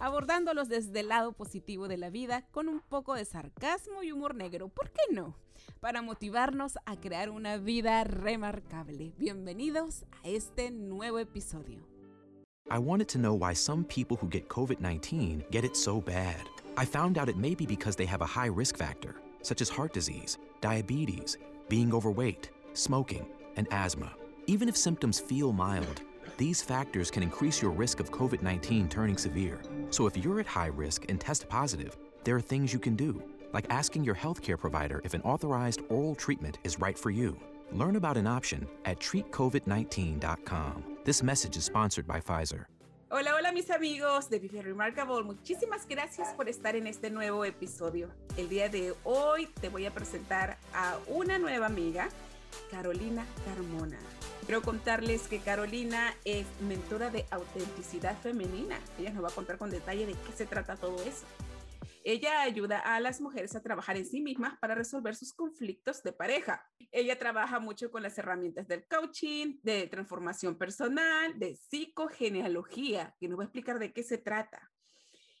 abordándolos desde el lado positivo de la vida con un poco de sarcasmo y humor negro, ¿por qué no? Para motivarnos a crear una vida remarcable. Bienvenidos a este nuevo episodio. I wanted to know why some people who get COVID 19 get it so bad. I found out it may be because they have a high risk factor, such as heart disease, diabetes, being overweight, smoking, and asthma. Even if symptoms feel mild, these factors can increase your risk of COVID 19 turning severe. So if you're at high risk and test positive, there are things you can do, like asking your healthcare provider if an authorized oral treatment is right for you. Learn about an option at treatcovid19.com. This message is sponsored by Pfizer. Hola, hola mis amigos de Vive Remarkable. Muchísimas gracias por estar en este nuevo episodio. El día de hoy te voy a presentar a una nueva amiga, Carolina Carmona. Quiero contarles que Carolina es mentora de autenticidad femenina. Ella nos va a contar con detalle de qué se trata todo eso. Ella ayuda a las mujeres a trabajar en sí mismas para resolver sus conflictos de pareja. Ella trabaja mucho con las herramientas del coaching, de transformación personal, de psicogenealogía, que nos va a explicar de qué se trata.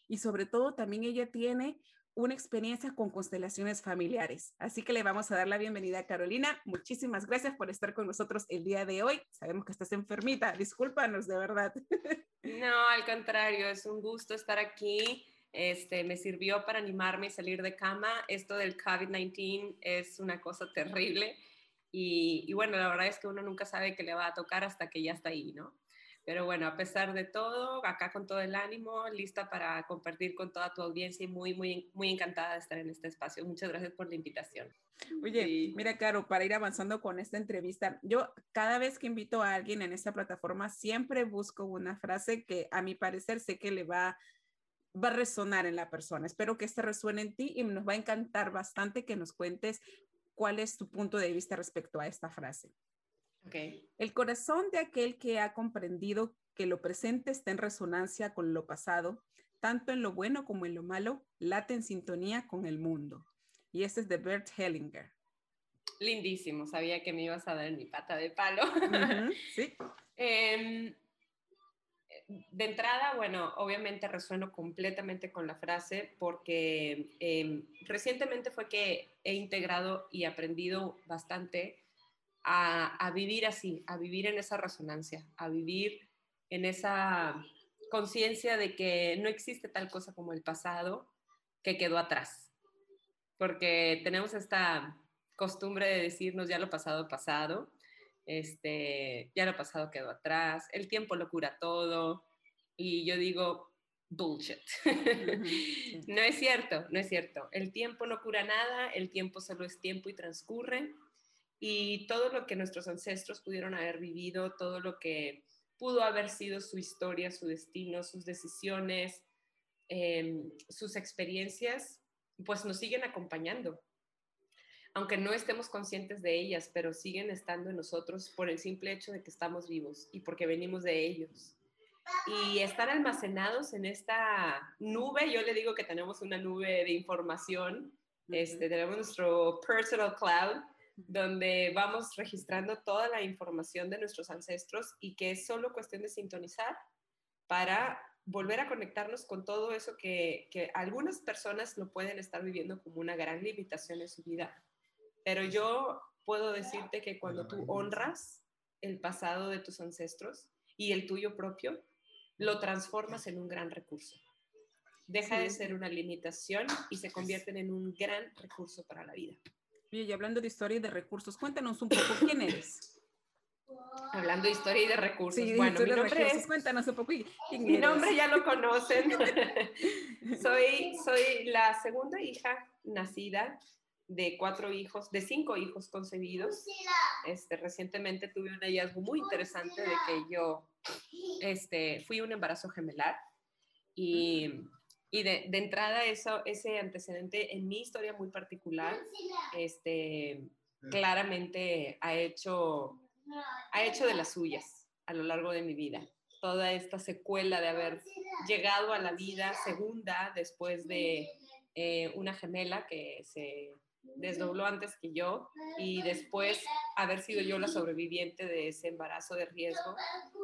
Y sobre todo también ella tiene una experiencia con constelaciones familiares. Así que le vamos a dar la bienvenida a Carolina. Muchísimas gracias por estar con nosotros el día de hoy. Sabemos que estás enfermita, discúlpanos de verdad. No, al contrario, es un gusto estar aquí. Este, me sirvió para animarme y salir de cama. Esto del COVID-19 es una cosa terrible. Y, y bueno, la verdad es que uno nunca sabe qué le va a tocar hasta que ya está ahí, ¿no? Pero bueno, a pesar de todo, acá con todo el ánimo, lista para compartir con toda tu audiencia y muy, muy, muy encantada de estar en este espacio. Muchas gracias por la invitación. Oye, mira, Caro, para ir avanzando con esta entrevista, yo cada vez que invito a alguien en esta plataforma, siempre busco una frase que a mi parecer sé que le va, va a resonar en la persona. Espero que esta resuene en ti y nos va a encantar bastante que nos cuentes cuál es tu punto de vista respecto a esta frase. Okay. El corazón de aquel que ha comprendido que lo presente está en resonancia con lo pasado, tanto en lo bueno como en lo malo, late en sintonía con el mundo. Y este es de Bert Hellinger. Lindísimo, sabía que me ibas a dar mi pata de palo. Uh -huh, sí. eh, de entrada, bueno, obviamente resueno completamente con la frase porque eh, recientemente fue que he integrado y aprendido bastante a, a, vivir así, a vivir en esa resonancia, a vivir en esa conciencia de que no existe tal cosa como el pasado que quedó atrás. Porque tenemos esta costumbre de decirnos ya lo pasado, pasado, este, ya lo pasado quedó atrás, el tiempo lo cura todo. Y yo digo, bullshit. no es cierto, no es cierto. El tiempo no cura nada, el tiempo solo es tiempo y transcurre y todo lo que nuestros ancestros pudieron haber vivido, todo lo que pudo haber sido su historia, su destino, sus decisiones, eh, sus experiencias, pues nos siguen acompañando. Aunque no estemos conscientes de ellas, pero siguen estando en nosotros por el simple hecho de que estamos vivos y porque venimos de ellos. Y están almacenados en esta nube, yo le digo que tenemos una nube de información, uh -huh. este, tenemos nuestro personal cloud, donde vamos registrando toda la información de nuestros ancestros y que es solo cuestión de sintonizar para volver a conectarnos con todo eso que, que, algunas personas lo pueden estar viviendo como una gran limitación en su vida. Pero yo puedo decirte que cuando tú honras el pasado de tus ancestros y el tuyo propio, lo transformas en un gran recurso. Deja de ser una limitación y se convierten en un gran recurso para la vida. Y hablando de historia y de recursos, cuéntanos un poco quién eres. Hablando de historia y de recursos. Sí, bueno, mi nombre recursos. es... Cuéntanos un poco. ¿quién Mi eres? nombre ya lo conocen. soy, soy la segunda hija nacida de cuatro hijos, de cinco hijos concebidos. Este, recientemente tuve un hallazgo muy interesante de que yo este, fui un embarazo gemelar y, y de, de, entrada eso, ese antecedente en mi historia muy particular este, claramente ha hecho, ha hecho de las suyas. a lo largo de mi vida. Toda esta secuela de haber llegado a la vida segunda después de eh, una gemela que se desdobló antes que yo y después haber sido yo la sobreviviente de ese embarazo de riesgo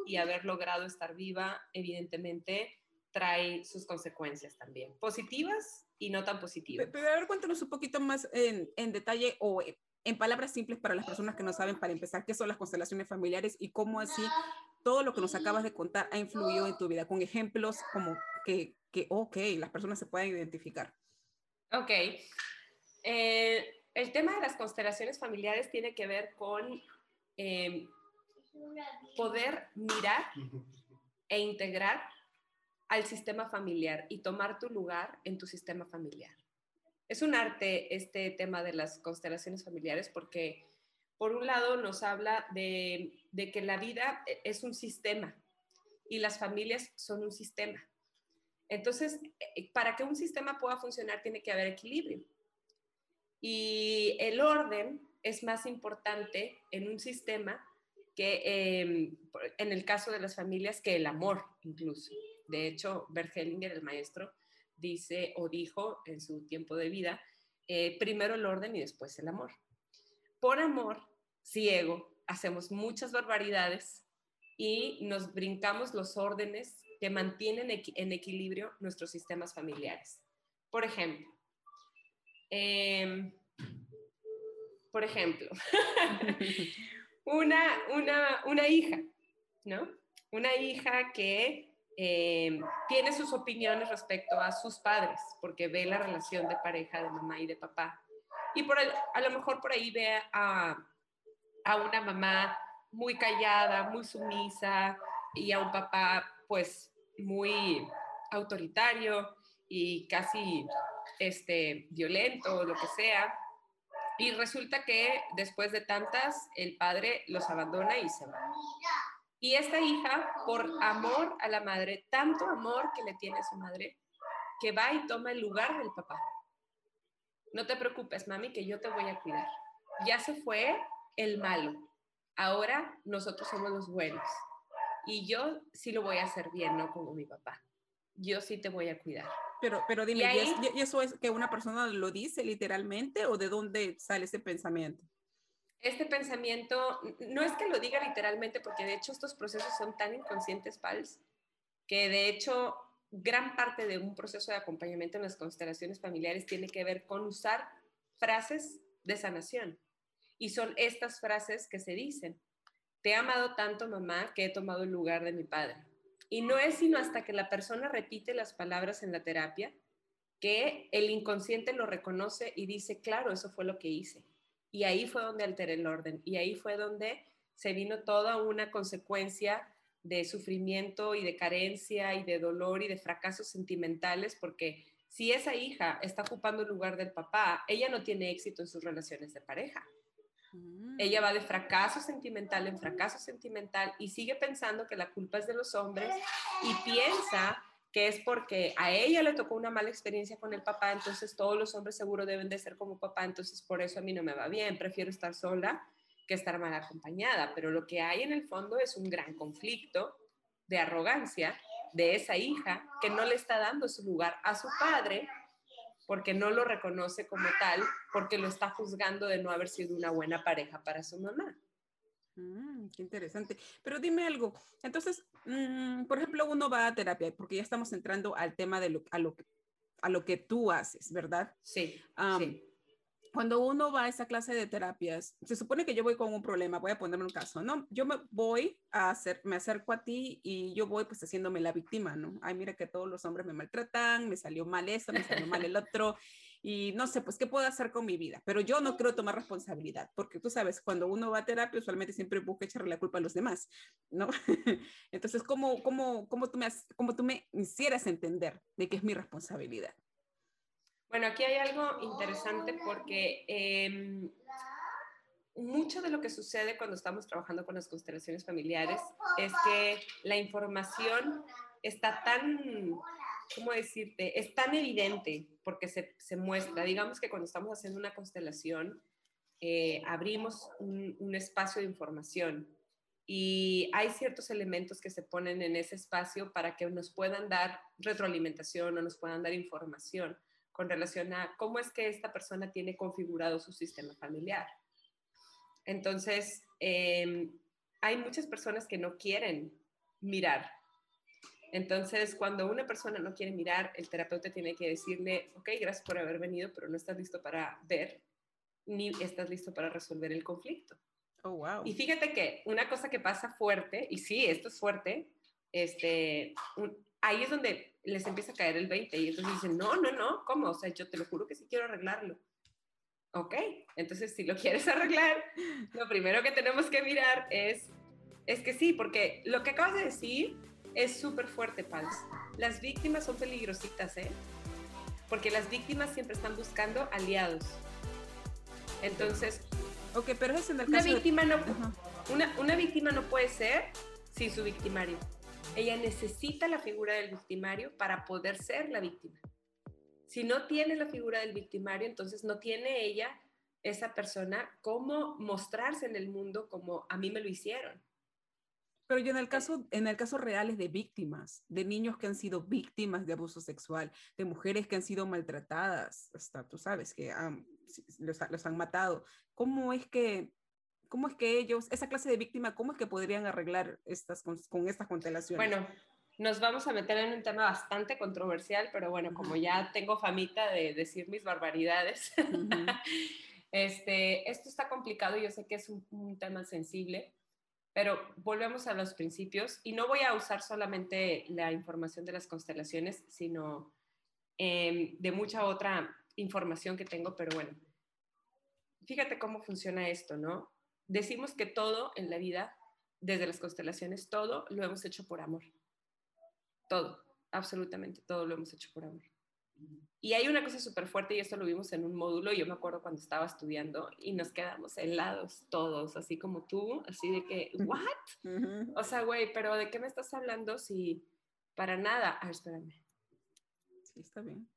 y haber logrado estar viva, evidentemente trae sus consecuencias también, positivas y no tan positivas. Pero, a ver, cuéntanos un poquito más en, en detalle o en palabras simples para las personas que no saben, para empezar, qué son las constelaciones familiares y cómo así todo lo que nos acabas de contar ha influido en tu vida, con ejemplos como que, que ok, las personas se pueden identificar. Ok. Eh, el tema de las constelaciones familiares tiene que ver con em, poder mirar e integrar al sistema familiar y tomar tu lugar en tu sistema familiar. Es un arte este tema de las constelaciones familiares porque, por un lado, nos habla de, de que la vida e, es un sistema y las familias son un sistema. Entonces, eh, para que un sistema pueda funcionar tiene que haber equilibrio. Y el orden es más importante en un sistema que em, en el caso de las familias que el amor incluso. De hecho, Bert el maestro, dice o dijo en su tiempo de vida, eh, primero el orden y después el amor. Por amor ciego hacemos muchas barbaridades y nos brincamos los órdenes que mantienen en equilibrio nuestros sistemas familiares. Por ejemplo, Em, por ejemplo, una, una, una, hija, ¿no? Una hija que em, tiene sus opiniones respecto a sus padres, porque ve la relación de pareja de mamá y de papá. Y por a lo mejor por ahí ve a, a una mamá muy callada, muy sumisa, y a un papá pues muy autoritario y casi este, violento o lo que sea. Y resulta que después de tantas, el padre los abandona y se va. Y esta hija, por amor a la madre, tanto amor que le tiene a su madre, que va y toma el lugar del papá. No te preocupes, mami, que yo te voy a cuidar. Ya se fue el malo. Ahora nosotros somos los buenos. Y yo sí lo voy a hacer bien, no como mi papá. Yo sí te voy a cuidar. Pero, pero dime, ¿y, eso es que una persona lo dice literalmente o de dónde sale ese pensamiento? Este pensamiento no es que lo diga literalmente, porque de hecho estos procesos son tan inconscientes, Pals, que de hecho gran parte de un proceso de acompañamiento en las constelaciones familiares tiene que ver con usar frases de sanación. Y son estas frases que se dicen. Te he amado tanto, mamá, que he tomado el lugar de mi padre. Y no es sino hasta que la persona repite las palabras en la terapia que el inconsciente lo reconoce y dice, claro, eso fue lo que hice. Y ahí fue donde alteré el orden. Y ahí fue donde se vino toda una consecuencia de sufrimiento y de carencia y de dolor y de fracasos sentimentales, porque si esa hija está ocupando el lugar del papá, ella no tiene éxito en sus relaciones de pareja. Ella va de fracaso sentimental en fracaso sentimental y sigue pensando que la culpa es de los hombres y piensa que es porque a ella le tocó una mala experiencia con el papá, entonces todos los hombres seguro deben de ser como papá, entonces por eso a mí no me va bien, prefiero estar sola que estar mal acompañada, pero lo que hay en el fondo es un gran conflicto de arrogancia de esa hija que no le está dando su lugar a su padre porque no lo reconoce como tal, porque lo está juzgando de no haber sido una buena pareja para su mamá. Mm, qué interesante. Pero dime algo. Entonces, mm, por ejemplo, uno va a terapia, porque ya estamos entrando al tema de lo, a, lo, a lo que tú haces, ¿verdad? Sí. sí cuando uno va a esa clase de terapias, se supone que yo voy con un problema, voy a ponerme un caso, ¿no? Yo me voy a hacer, me acerco a ti y yo voy pues haciéndome la víctima, ¿no? Ay, mira que todos los hombres me maltratan, me salió mal esto, me salió mal el otro y no sé, pues qué puedo hacer con mi vida, pero yo no quiero tomar responsabilidad, porque tú sabes, cuando uno va a terapia usualmente siempre busca echarle la culpa a los demás, ¿no? Entonces, ¿cómo, cómo, cómo, tú me, cómo tú me hicieras entender de que es mi responsabilidad? Bueno, aquí hay algo interesante porque em, mucho de lo que sucede cuando estamos trabajando con las constelaciones familiares es que la información está tan, ¿cómo decirte? Es tan evidente porque se, se muestra. Digamos que cuando estamos haciendo una constelación, eh, abrimos un, espacio de información y hay ciertos elementos que se ponen en ese espacio para que nos puedan dar retroalimentación o nos puedan dar información con relación a cómo es que esta persona tiene configurado su sistema familiar. Entonces, em, hay muchas personas que no quieren mirar. Entonces, cuando una persona no quiere mirar, el terapeuta tiene que decirle, ok, gracias por haber venido, pero no estás listo para ver, ni estás listo para resolver el conflicto. Oh, wow. Y fíjate que una cosa que pasa fuerte, y sí, esto es fuerte, este, ahí es donde les empieza a caer el 20 y entonces dicen, no, no, no, ¿cómo? O sea, yo te lo juro que sí quiero arreglarlo. Ok, entonces si lo quieres arreglar, lo primero que tenemos que mirar es, es que sí, porque lo que acabas de decir es súper fuerte, Pals. Las víctimas son peligrositas, ¿eh? Porque las víctimas siempre están buscando aliados. Entonces, Ok, pero es en el una caso de- víctima no, una, una víctima no puede ser sin su victimario. Ella necesita la figura del victimario para poder ser la víctima. Si no tiene la figura del victimario, entonces no tiene ella, esa persona, cómo mostrarse en el mundo como a mí me lo hicieron. Pero yo en el caso, en el caso reales de víctimas, de niños que han sido víctimas de abuso sexual, de mujeres que han sido maltratadas, hasta tú sabes que han- los, los han matado. ¿Cómo es que, cómo es que ellos, esa clase de víctima, cómo es que podrían arreglar estas con, con estas constelaciones? Bueno, nos vamos a meter en un tema bastante controversial, pero bueno, como ya tengo famita de decir mis barbaridades, Ujú. este, esto está complicado, yo sé que es un, un tema sensible, pero volvemos a los principios y no voy a usar solamente la información de las constelaciones, sino em, de mucha otra información que tengo, pero bueno, fíjate cómo funciona esto, ¿no? Decimos que todo en la vida, desde las constelaciones, todo lo hemos hecho por amor. Todo, absolutamente todo lo hemos hecho por amor. Y hay una cosa súper fuerte, y esto lo vimos en un módulo, yo me acuerdo cuando estaba estudiando, y nos quedamos helados todos, así como tú, así de que, ¿what? O sea, güey, pero ¿de qué me estás hablando si para nada? Ah, espérame, Sí, está bien.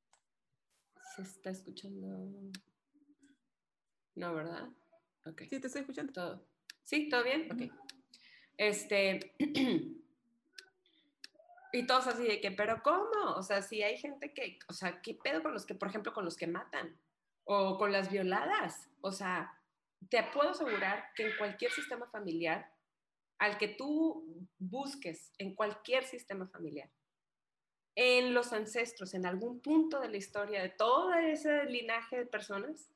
se está escuchando. No, ¿verdad? Ok. Sí, te estoy escuchando. Todo. ¿Sí? ¿Todo bien? Ok. Este. y todos así de que, ¿pero cómo? O sea, si hay gente que, o sea, ¿qué pedo con los que, por ejemplo, con los que matan? O con las violadas. O sea, te puedo asegurar que en cualquier sistema familiar, al que tú busques, en cualquier sistema familiar, en los ancestros, en algún punto de la historia de todo ese linaje de personas,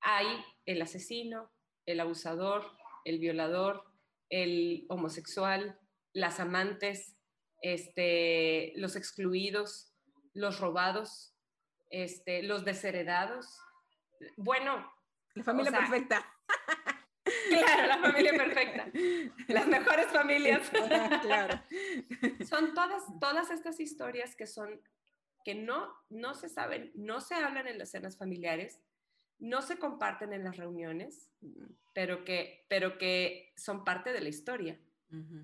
hay el asesino, el abusador, el violador, el homosexual, las amantes, este, los excluidos, los robados, este, los desheredados. Bueno, La familia sea, perfecta. claro, la familia perfecta, las mejores familias. claro. Son todas, todas estas historias que son, que no, no se saben, no se hablan en las cenas familiares, no se comparten en las reuniones, pero que, pero que son parte de la historia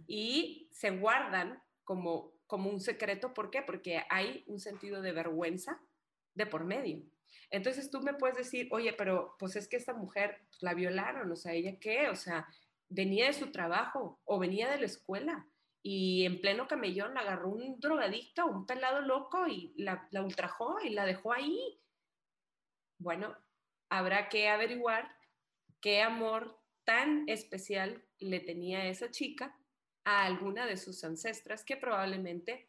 y se guardan como, como un secreto. ¿Por qué? Porque hay un sentido de vergüenza de por medio. Entonces tú me puedes decir, oye, pero pues es que esta mujer la violaron, o sea, ¿ella qué? O sea, venía de su trabajo o venía de la escuela y en pleno camellón la agarró un drogadicto, un pelado loco y la, la ultrajó y la dejó ahí. Bueno, habrá que averiguar qué amor tan especial le tenía esa chica a alguna de sus ancestras que probablemente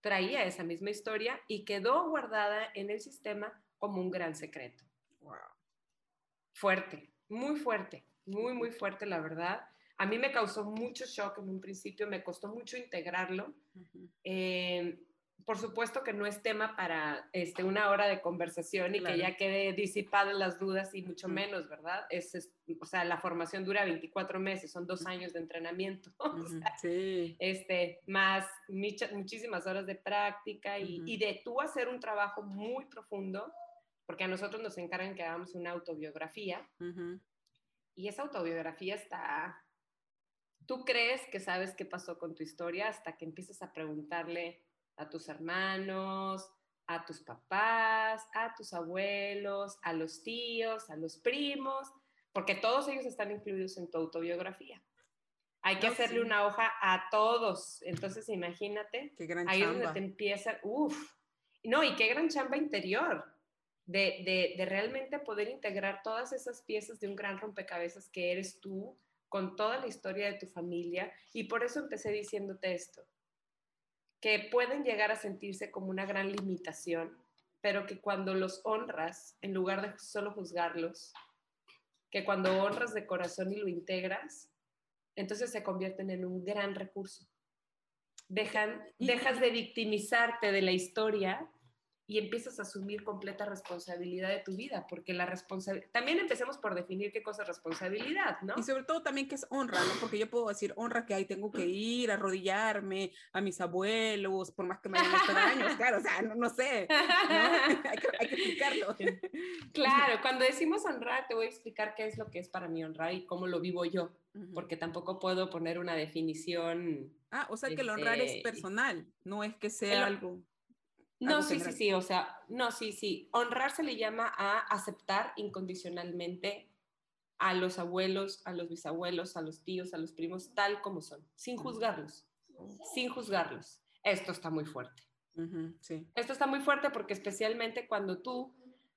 traía esa misma historia y quedó guardada en el sistema como un gran secreto. Wow. Fuerte, muy fuerte, muy, muy fuerte, la verdad. A mí me causó mucho shock en un principio, me costó mucho integrarlo. Eh, por supuesto que no es tema para este, una hora de conversación y Claro. que ya quede disipadas las dudas y mucho menos, ¿verdad? Es, es- o sea, la formación dura 24 meses, son dos años de entrenamiento, o Ujú. sea, Sí. este, más muchísimas horas de práctica y, de tú hacer un trabajo muy profundo, porque a nosotros nos encargan que hagamos una autobiografía y esa autobiografía está... Tú crees que sabes qué pasó con tu historia hasta que empiezas a preguntarle a tus hermanos, a tus papás, a tus abuelos, a los tíos, a los primos, porque todos ellos están incluidos en tu autobiografía. Hay que No, hacerle sí. una hoja a todos. Entonces, imagínate, Qué gran ahí es donde te empieza, uff, no, y qué gran chamba interior de, de, de realmente poder integrar todas esas piezas de un gran rompecabezas que eres tú, con toda la historia de tu familia. Y por eso empecé diciéndote esto, que pueden llegar a sentirse como una gran limitación, pero que cuando los honras, en lugar de solo juzgarlos, que cuando honras de corazón y lo integras, entonces se convierten en un gran recurso. Dejan, dejas de victimizarte de la historia y empiezas a asumir completa responsabilidad de tu vida, porque la responsabilidad, también empecemos por definir qué cosa es responsabilidad, ¿no? Y sobre todo también que es honra, ¿no? Porque yo puedo decir honra que ahí tengo que ir, arrodillarme a mis abuelos, por más que me hayan hecho daños, claro, o sea, no, no sé, ¿no? hay, que, hay que explicarlo. Claro, cuando decimos honrar, te voy a explicar qué es lo que es para mí honrar y cómo lo vivo yo, Ujú. porque tampoco puedo poner una definición. Ah, o sea que el honrar es este, personal, no es que sea el- algo. No, sí, sí, general. sí, o sea, no, sí, sí. Honrar se le llama a aceptar incondicionalmente a los abuelos, a los bisabuelos, a los tíos, a los primos, tal como son, sin juzgarlos, sin juzgarlos. Esto está muy fuerte. Sí. Esto está muy fuerte porque especialmente cuando tú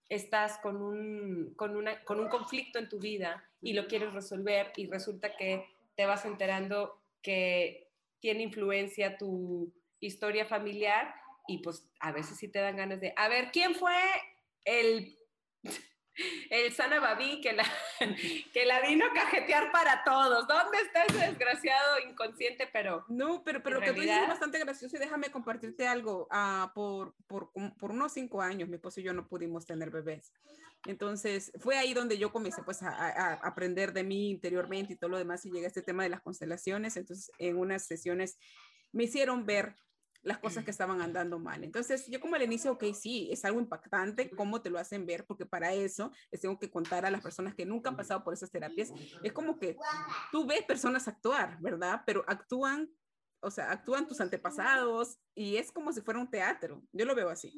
estás con un, con, una, con un conflicto en tu vida y lo quieres resolver y resulta que te vas enterando que tiene influencia tu historia familiar y pues a veces sí te dan ganas de, a ver, ¿quién fue el, el Sana Babi que la, que la vino a cajetear para todos? ¿Dónde está ese desgraciado inconsciente? Pero No, pero, pero lo que tú dices es realidad- bastante gracioso y déjame compartirte algo. Ah, por, por, por unos cinco años, mi esposo y yo no pudimos tener bebés. Entonces, fue ahí donde yo comencé pues a- a aprender de mí interiormente y todo lo demás y llegué a este tema de las constelaciones. Entonces, en unas sesiones me hicieron ver las cosas que estaban andando mal. Entonces, yo como al inicio, ok, sí, es algo impactante cómo te lo hacen ver, porque para eso les tengo que contar a las personas que nunca han pasado por esas terapias. Es como que tú ves personas actuar, ¿verdad? Pero actúan, o sea, actúan tus antepasados y es como si fuera un teatro. Yo lo veo así.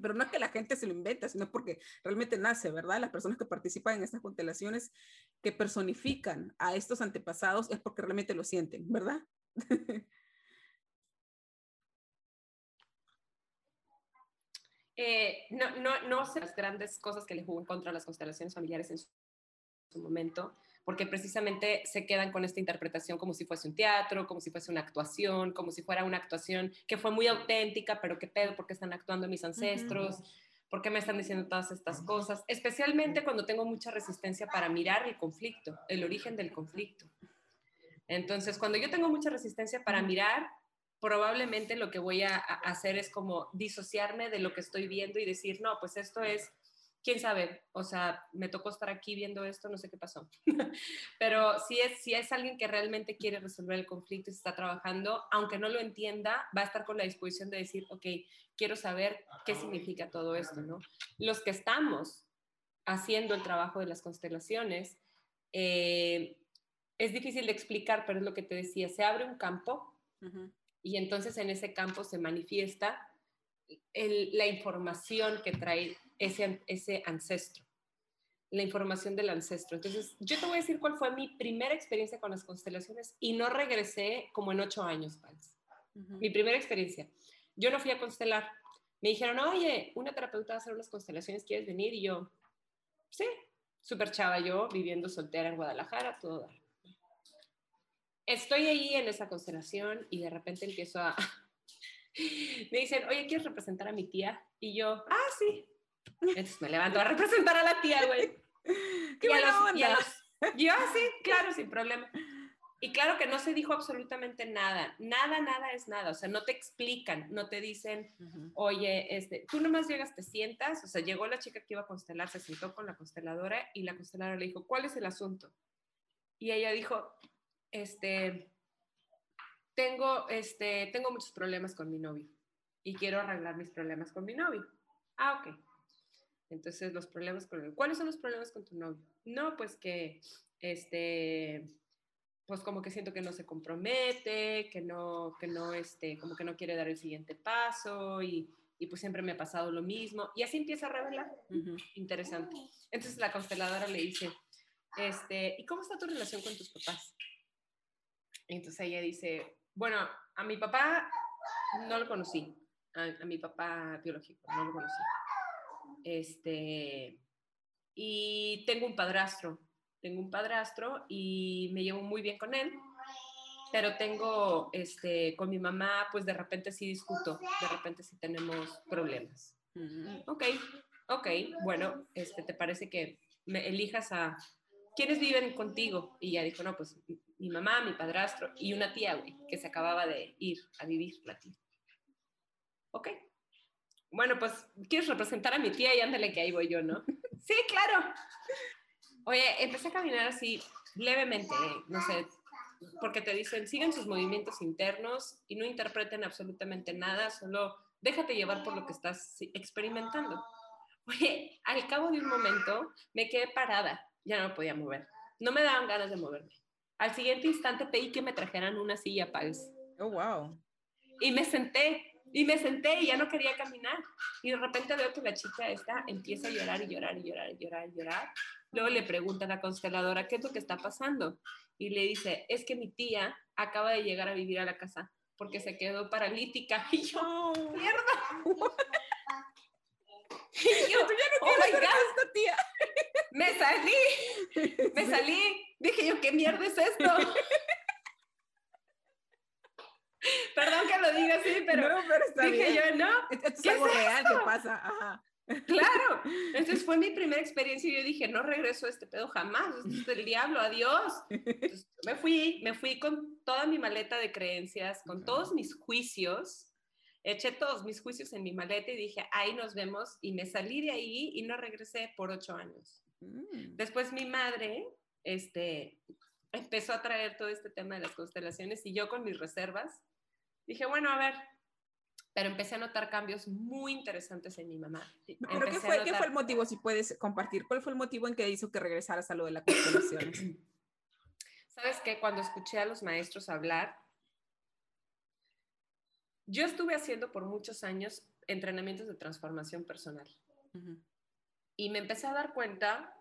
Pero no es que la gente se lo inventa, sino porque realmente nace, ¿verdad? Las personas que participan en estas constelaciones que personifican a estos antepasados es porque realmente lo sienten, ¿verdad? Eh, no, no, no sé las grandes cosas que le jugó en contra a las constelaciones familiares en su, su momento, porque precisamente se quedan con esta interpretación como si fuese un teatro, como si fuese una actuación, como si fuera una actuación que fue muy auténtica, pero qué pedo, porque están actuando mis ancestros, por qué me están diciendo todas estas cosas, especialmente cuando tengo mucha resistencia para mirar el conflicto, el origen del conflicto. Entonces, cuando yo tengo mucha resistencia para mirar, probablemente lo que voy a, a hacer es como disociarme de lo que estoy viendo y decir, no, pues esto es, quién sabe, o sea, me tocó estar aquí viendo esto, no sé qué pasó. Pero si es, si es alguien que realmente quiere resolver el conflicto y se está trabajando, aunque no lo entienda, va a estar con la disposición de decir, ok, quiero saber qué significa todo esto, ¿no? Los que estamos haciendo el trabajo de las constelaciones, eh, es difícil de explicar, pero es lo que te decía, se abre un campo. Y entonces en ese campo se manifiesta el- la información que trae ese, an- ese ancestro, la información del ancestro. Entonces, yo te voy a decir cuál fue mi primera experiencia con las constelaciones y no regresé como en ocho años. Ujú. Mi primera experiencia. Yo no fui a constelar. Me dijeron, oye, una terapeuta va a hacer unas constelaciones, ¿quieres venir? Y yo, sí, súper chava yo, viviendo soltera en Guadalajara, todo dar. Estoy ahí en esa constelación y de repente empiezo a... me dicen, oye, ¿quieres representar a mi tía? Y yo, ah, sí. Entonces me levanto a representar a la tía, güey. ¡Qué Y buena los- onda! yo, "Ah, sí, claro, sin problema. Y claro que no se dijo absolutamente nada. Nada, nada es nada. O sea, no te explican, no te dicen, Ujú. oye, este, tú nomás llegas, te sientas. O sea, llegó la chica que iba a constelar, se sentó con la consteladora y la consteladora le dijo, ¿cuál es el asunto? Y ella dijo, este, tengo, este, tengo muchos problemas con mi novio y quiero arreglar mis problemas con mi novio. Ah, ok. Entonces, los problemas con ¿Cuáles son los problemas con tu novio? No, pues que, este, pues como que siento que no se compromete, que no, que no, este, como que no quiere dar el siguiente paso y, y pues siempre me ha pasado lo mismo. Y así empieza a revelar. Ujú. Interesante. Entonces la consteladora le dice, este, ¿y cómo está tu relación con tus papás? Entonces ella dice, bueno, a mi papá no lo conocí, a, mi papá biológico, no lo conocí. Este, y tengo un padrastro, tengo un padrastro y me llevo muy bien con él, pero tengo, este, con mi mamá, pues de repente sí discuto, de repente sí tenemos problemas. Mm. Ok, ok, bueno, este, ¿te parece que me elijas a quiénes viven contigo? Y ella dijo, no, pues mi mamá, mi padrastro y una tía, güey, que se acababa de ir a vivir la tía. Ok. Bueno, pues, ¿quieres representar a mi tía? Y ándale que ahí voy yo, ¿no? sí, claro. Oye, empecé a caminar así levemente, no sé, porque te dicen, sigan sus movimientos internos y no interpreten absolutamente nada, solo déjate llevar por lo que estás experimentando. Oye, al cabo de un momento me quedé parada, ya no podía mover, no me daban ganas de moverme. Al siguiente instante pedí que me trajeran una silla, Pals. Oh, wow. Y me senté, y me senté y ya no quería caminar. Y de repente veo que la chica esta empieza a llorar y llorar y llorar y llorar y llorar. Luego le pregunta a la consteladora, ¿qué es lo que está pasando? Y le dice, es que mi tía acaba de llegar a vivir a la casa porque se quedó paralítica. Y yo, mierda. y yo, tú ya no oh esta tía. Me salí, me salí. Dije yo, ¿qué mierda es esto? Perdón que lo diga así, pero, no, pero dije yo, no. Es, algo real que pasa. Ajá. Claro, entonces fue mi primera experiencia y yo dije, no regreso a este pedo jamás, esto es del diablo, adiós. me fui, me fui con toda mi maleta de creencias, con todos mis juicios, eché todos mis juicios en mi maleta y dije, ahí nos vemos y me salí de ahí y no regresé por ocho años. Mm. Después mi madre, este, empezó a traer todo este tema de las constelaciones y yo con mis reservas dije, bueno, a ver, pero empecé a notar cambios muy interesantes en mi mamá. ¿Pero qué fue, qué fue el motivo, si puedes compartir? ¿Cuál fue el motivo en que hizo que regresaras a lo de la constelación? Sabes que cuando escuché a los maestros hablar, yo estuve haciendo por muchos años entrenamientos de transformación personal. Y me empecé a dar cuenta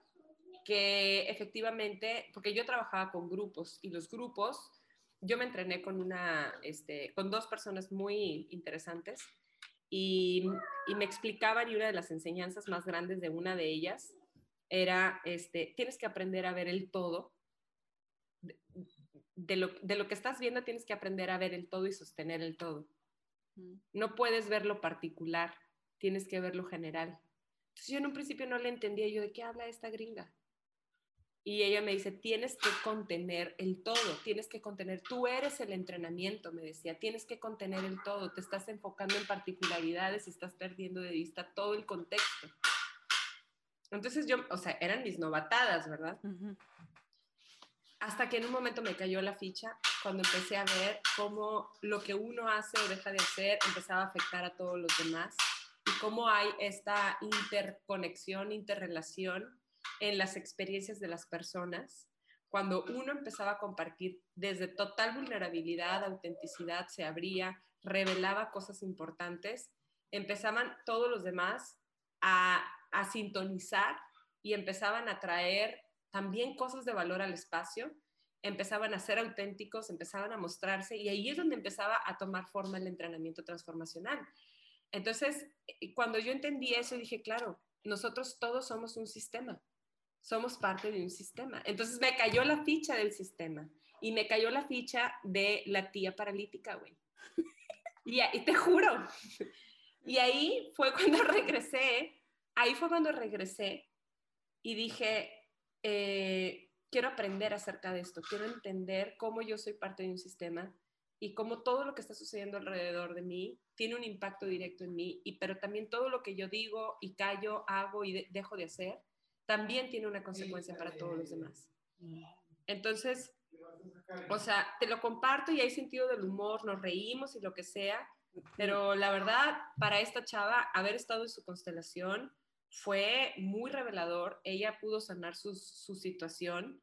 que efectivamente, porque yo trabajaba con grupos y los grupos, yo me entrené con, una, este, con dos personas muy interesantes y, y, me explicaban y una de las enseñanzas más grandes de una de ellas era, este, tienes que aprender a ver el todo. De, lo, de lo que estás viendo tienes que aprender a ver el todo y sostener el todo. Mm. No puedes ver lo particular, tienes que ver lo general. Entonces yo en un principio no le entendía yo de qué habla esta gringa. Y ella me dice, tienes que contener el todo, tienes que contener, tú eres el entrenamiento, me decía, tienes que contener el todo, te estás enfocando en particularidades y estás perdiendo de vista todo el contexto. Entonces yo, o sea, eran mis novatadas, ¿verdad? Hasta que en un momento me cayó la ficha cuando empecé a ver cómo lo que uno hace o deja de hacer empezaba a afectar a todos los demás cómo hay esta interconexión, interrelación en las experiencias de las personas, cuando uno empezaba a compartir desde total vulnerabilidad, autenticidad, se abría, revelaba cosas importantes, empezaban todos los demás a, a sintonizar y empezaban a traer también cosas de valor al espacio, empezaban a ser auténticos, empezaban a mostrarse y ahí es donde empezaba a tomar forma el entrenamiento transformacional. Entonces, cuando yo entendí eso, dije, claro, nosotros todos somos un sistema somos parte de un sistema. Entonces me cayó la ficha del sistema y me cayó la ficha de la tía paralítica, güey. Y, y, te juro. Y ahí fue cuando regresé, ahí fue cuando regresé y dije, eh, quiero aprender acerca de esto, quiero entender cómo yo soy parte de un sistema y cómo todo lo que está sucediendo alrededor de mí tiene un impacto directo en mí, y, pero también todo lo que yo digo y callo, hago y dejo de hacer también tiene una consecuencia para todos los demás. Entonces, o sea, te lo comparto y hay sentido del humor, nos reímos y lo que sea, pero la verdad, para esta chava, haber estado en su constelación fue muy revelador. Ella pudo sanar su, situación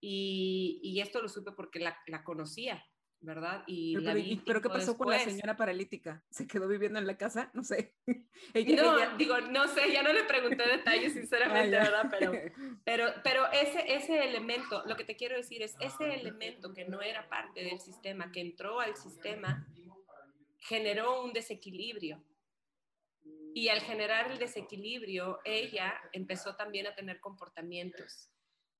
y, esto lo supe porque la, conocía. ¿Verdad? Y pero, la pero ¿qué pasó con la señora paralítica? ¿Se quedó viviendo en la casa? No sé. ella, no, ella... digo, no sé, ya no le pregunté detalles, sinceramente, ah, ¿verdad? Pero, pero, pero ese, ese elemento, lo que te quiero decir es, ese elemento que no era parte del sistema, que entró al sistema, generó un desequilibrio. Y al generar el desequilibrio, ella empezó también a tener comportamientos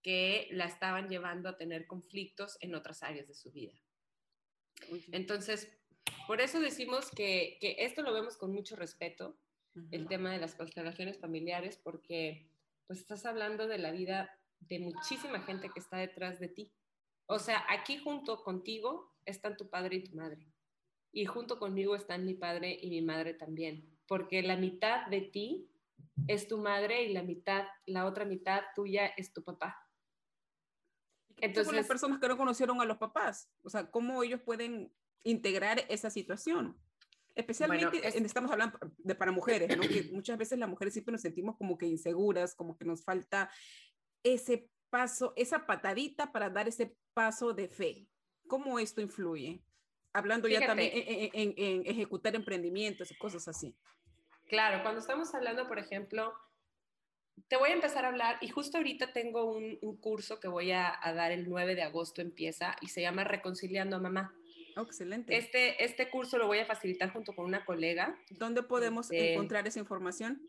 que la estaban llevando a tener conflictos en otras áreas de su vida. Entonces, por eso decimos que, que esto lo vemos con mucho respeto, el tema de las constelaciones familiares, porque pues estás hablando de la vida de muchísima gente que está detrás de ti. O sea, aquí junto contigo están tu padre y tu madre. Y junto conmigo están mi padre y mi madre también. Porque la mitad de ti es tu madre y la mitad, la otra mitad tuya es tu papá. Entonces, las personas que no conocieron a los papás, o sea, cómo ellos pueden integrar esa situación. Especialmente estamos hablando de para mujeres, ¿no? que muchas veces las mujeres siempre nos sentimos como que inseguras, como que nos falta ese paso, esa patadita para dar ese paso de fe. ¿Cómo esto influye? Hablando ya también en, en ejecutar emprendimientos y cosas así. Claro, cuando estamos hablando, por ejemplo, te voy a empezar a hablar y justo ahorita tengo un, curso que voy a, dar el 9 de agosto, empieza y se llama Reconciliando a Mamá. Oh, excelente. Este, este curso lo voy a facilitar junto con una colega. ¿Dónde podemos este encontrar esa información?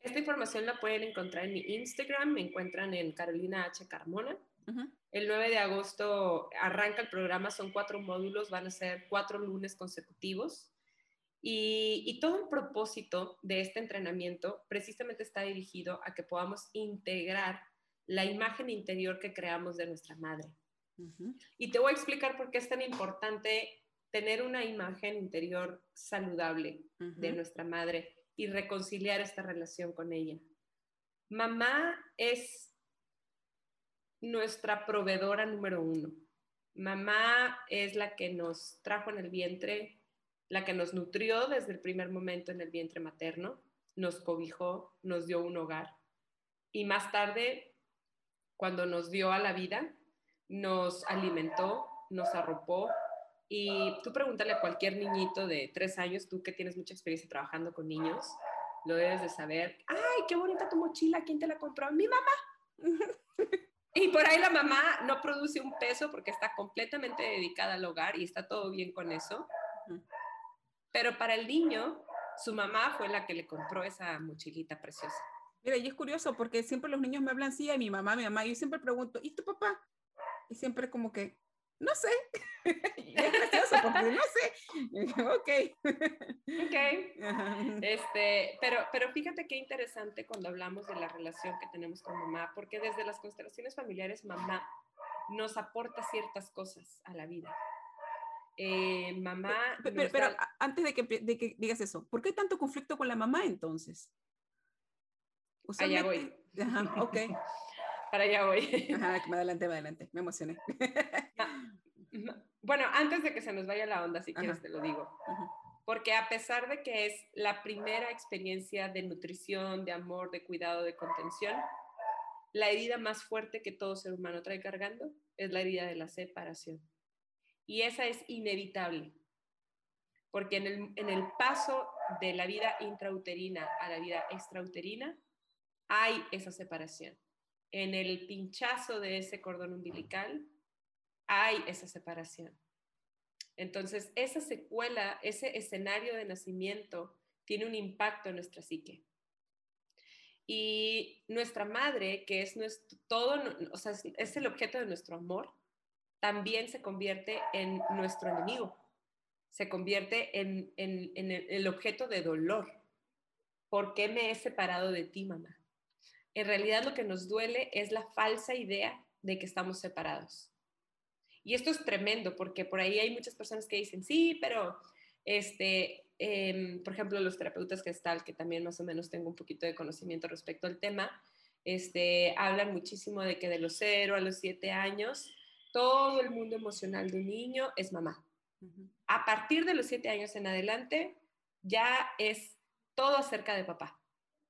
Esta información la pueden encontrar en mi Instagram, me encuentran en Carolina H. Carmona. El 9 de agosto arranca el programa, son cuatro módulos, van a ser cuatro lunes consecutivos. Y, todo el propósito de este entrenamiento precisamente está dirigido a que podamos integrar la imagen interior que creamos de nuestra madre. Y te voy a explicar por qué es tan importante tener una imagen interior saludable de nuestra madre y reconciliar esta relación con ella. Mamá es nuestra proveedora número uno. Mamá es la que nos trajo en el vientre, la que nos nutrió desde el primer momento en el vientre materno, nos cobijó, nos dio un hogar y más tarde, cuando nos dio a la vida, nos alimentó, nos arropó y tú pregúntale a cualquier niñito de tres años, tú que tienes mucha experiencia trabajando con niños, lo debes de saber. ¡Ay, qué bonita tu mochila! ¿Quién te la compró? Mi mamá. y por ahí la mamá no produce un peso porque está completamente dedicada al hogar y está todo bien con eso. Pero para el niño, su mamá fue la que le compró esa mochilita preciosa. Mira, y es curioso porque siempre los niños me hablan así, a mi mamá, mi mamá, y yo siempre pregunto, ¿y tu papá? Y siempre como que, no sé. y es gracioso porque no sé. ok. ok. Este, pero, pero fíjate qué interesante cuando hablamos de la relación que tenemos con mamá, porque desde las constelaciones familiares, mamá nos aporta ciertas cosas a la vida. Eh, mamá. Pero, antes de que, de que, digas eso, ¿por qué tanto conflicto con la mamá entonces? Allá voy. ok. Para allá voy. Ajá, me adelante, me adelante, me emocioné. bueno, antes de que se nos vaya la onda, si quieres te lo digo. Porque a pesar de que es la primera experiencia de nutrición, de amor, de cuidado, de contención, la herida más fuerte que todo ser humano trae cargando es la herida de la separación. Y esa es inevitable, porque en el, paso de la vida intrauterina a la vida extrauterina hay esa separación. En el pinchazo de ese cordón umbilical hay esa separación. Entonces, esa secuela, ese escenario de nacimiento tiene un impacto en nuestra psique. Y nuestra madre, que es nuestro, todo, o sea, es el objeto de nuestro amor, también se convierte en nuestro enemigo, se convierte en, el, objeto de dolor. ¿Por qué me he separado de ti, mamá? En realidad lo que nos duele es la falsa idea de que estamos separados. Y esto es tremendo porque por ahí hay muchas personas que dicen, sí, pero, este, em, por ejemplo, los terapeutas gestal, que también más o menos tengo un poquito de conocimiento respecto al tema, este, hablan muchísimo de que de los cero a los siete años todo el mundo emocional de un niño es mamá. A partir de los siete años en adelante, ya es todo acerca de papá.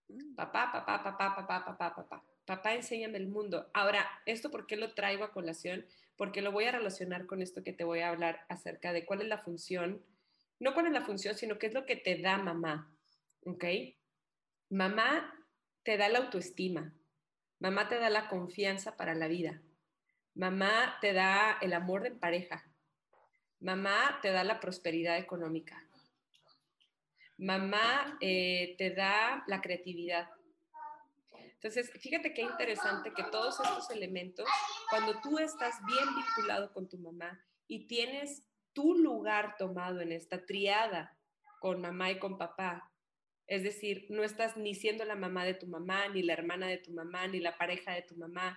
Mm. Papá, papá, papá, papá, papá, papá. papá, enséñame el mundo. Ahora, ¿esto por qué lo traigo a colación? Porque lo voy a relacionar con esto que te voy a hablar acerca de cuál es la función, no cuál es la función, sino qué es lo que te da mamá, ¿ok? Mamá te da la autoestima, mamá te da la confianza para la vida, mamá te da el amor de pareja, mamá te da la prosperidad económica, mamá eh, te da la creatividad, entonces, fíjate qué interesante que todos estos elementos, cuando tú estás bien vinculado con tu mamá y tienes tu lugar tomado en esta triada con mamá y con papá, es decir, no estás ni siendo la mamá de tu mamá, ni la hermana de tu mamá, ni la pareja de tu mamá,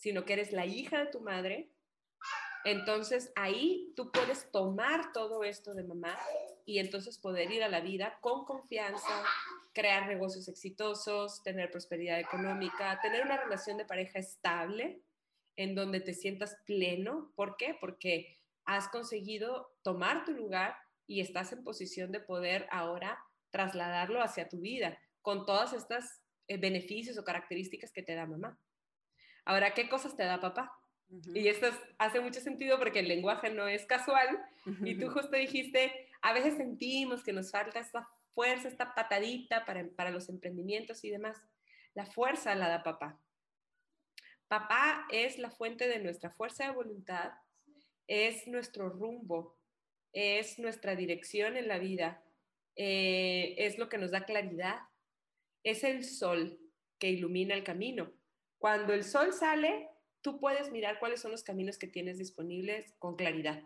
sino que eres la hija de tu madre, entonces ahí tú puedes tomar todo esto de mamá y entonces poder ir a la vida con confianza, crear negocios exitosos, tener prosperidad económica, tener una relación de pareja estable en donde te sientas pleno. ¿Por qué? Porque has conseguido tomar tu lugar y estás en posición de poder ahora trasladarlo hacia tu vida con todas estas eh, beneficios o características que te da mamá. Ahora, ¿qué cosas te da papá? Y esto hace mucho sentido porque el lenguaje no es casual. Y tú justo dijiste, a veces sentimos que nos falta esta fuerza, esta patadita para, para los emprendimientos y demás. La fuerza la da papá. Papá es la fuente de nuestra fuerza de voluntad, es nuestro rumbo, es nuestra dirección en la vida, eh, es lo que nos da claridad, es el sol que ilumina el camino. Cuando el sol sale, tú puedes mirar cuáles son los caminos que tienes disponibles con claridad.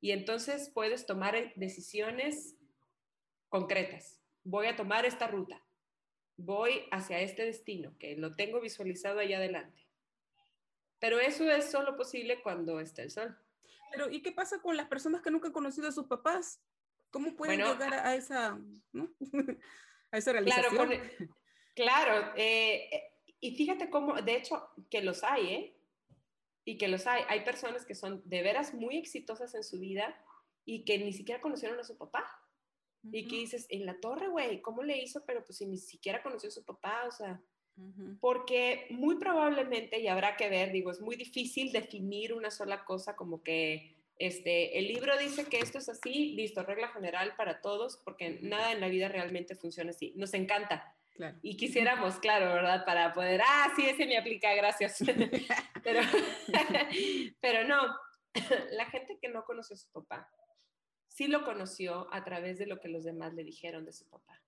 Y entonces puedes tomar decisiones concretas. Voy a tomar esta ruta. Voy hacia este destino, que lo tengo visualizado allá adelante. Pero eso es solo posible cuando está el sol. Pero ¿y qué pasa con las personas que nunca han conocido a sus papás? ¿Cómo pueden llegar a, esa, a esa realización? Claro, claro eh, y fíjate cómo, de hecho, que los hay, ¿eh? Y que los hay. Hay personas que son de veras muy exitosas en su vida y que ni siquiera conocieron a su papá. Y que dices, en la torre, güey, ¿cómo le hizo? Pero pues si ni siquiera conoció a su papá, o sea, porque muy probablemente, y habrá que ver, digo, es muy difícil definir una sola cosa como que, este, el libro dice que esto es así, listo, regla general para todos, porque nada en la vida realmente funciona así. Nos encanta. Y quisiéramos, claro, ¿verdad? Para poder, ah, sí, ese me aplica, gracias. pero, pero no, la gente que no conoce a su papá, sí lo conoció a través de lo que los demás le dijeron de su papá.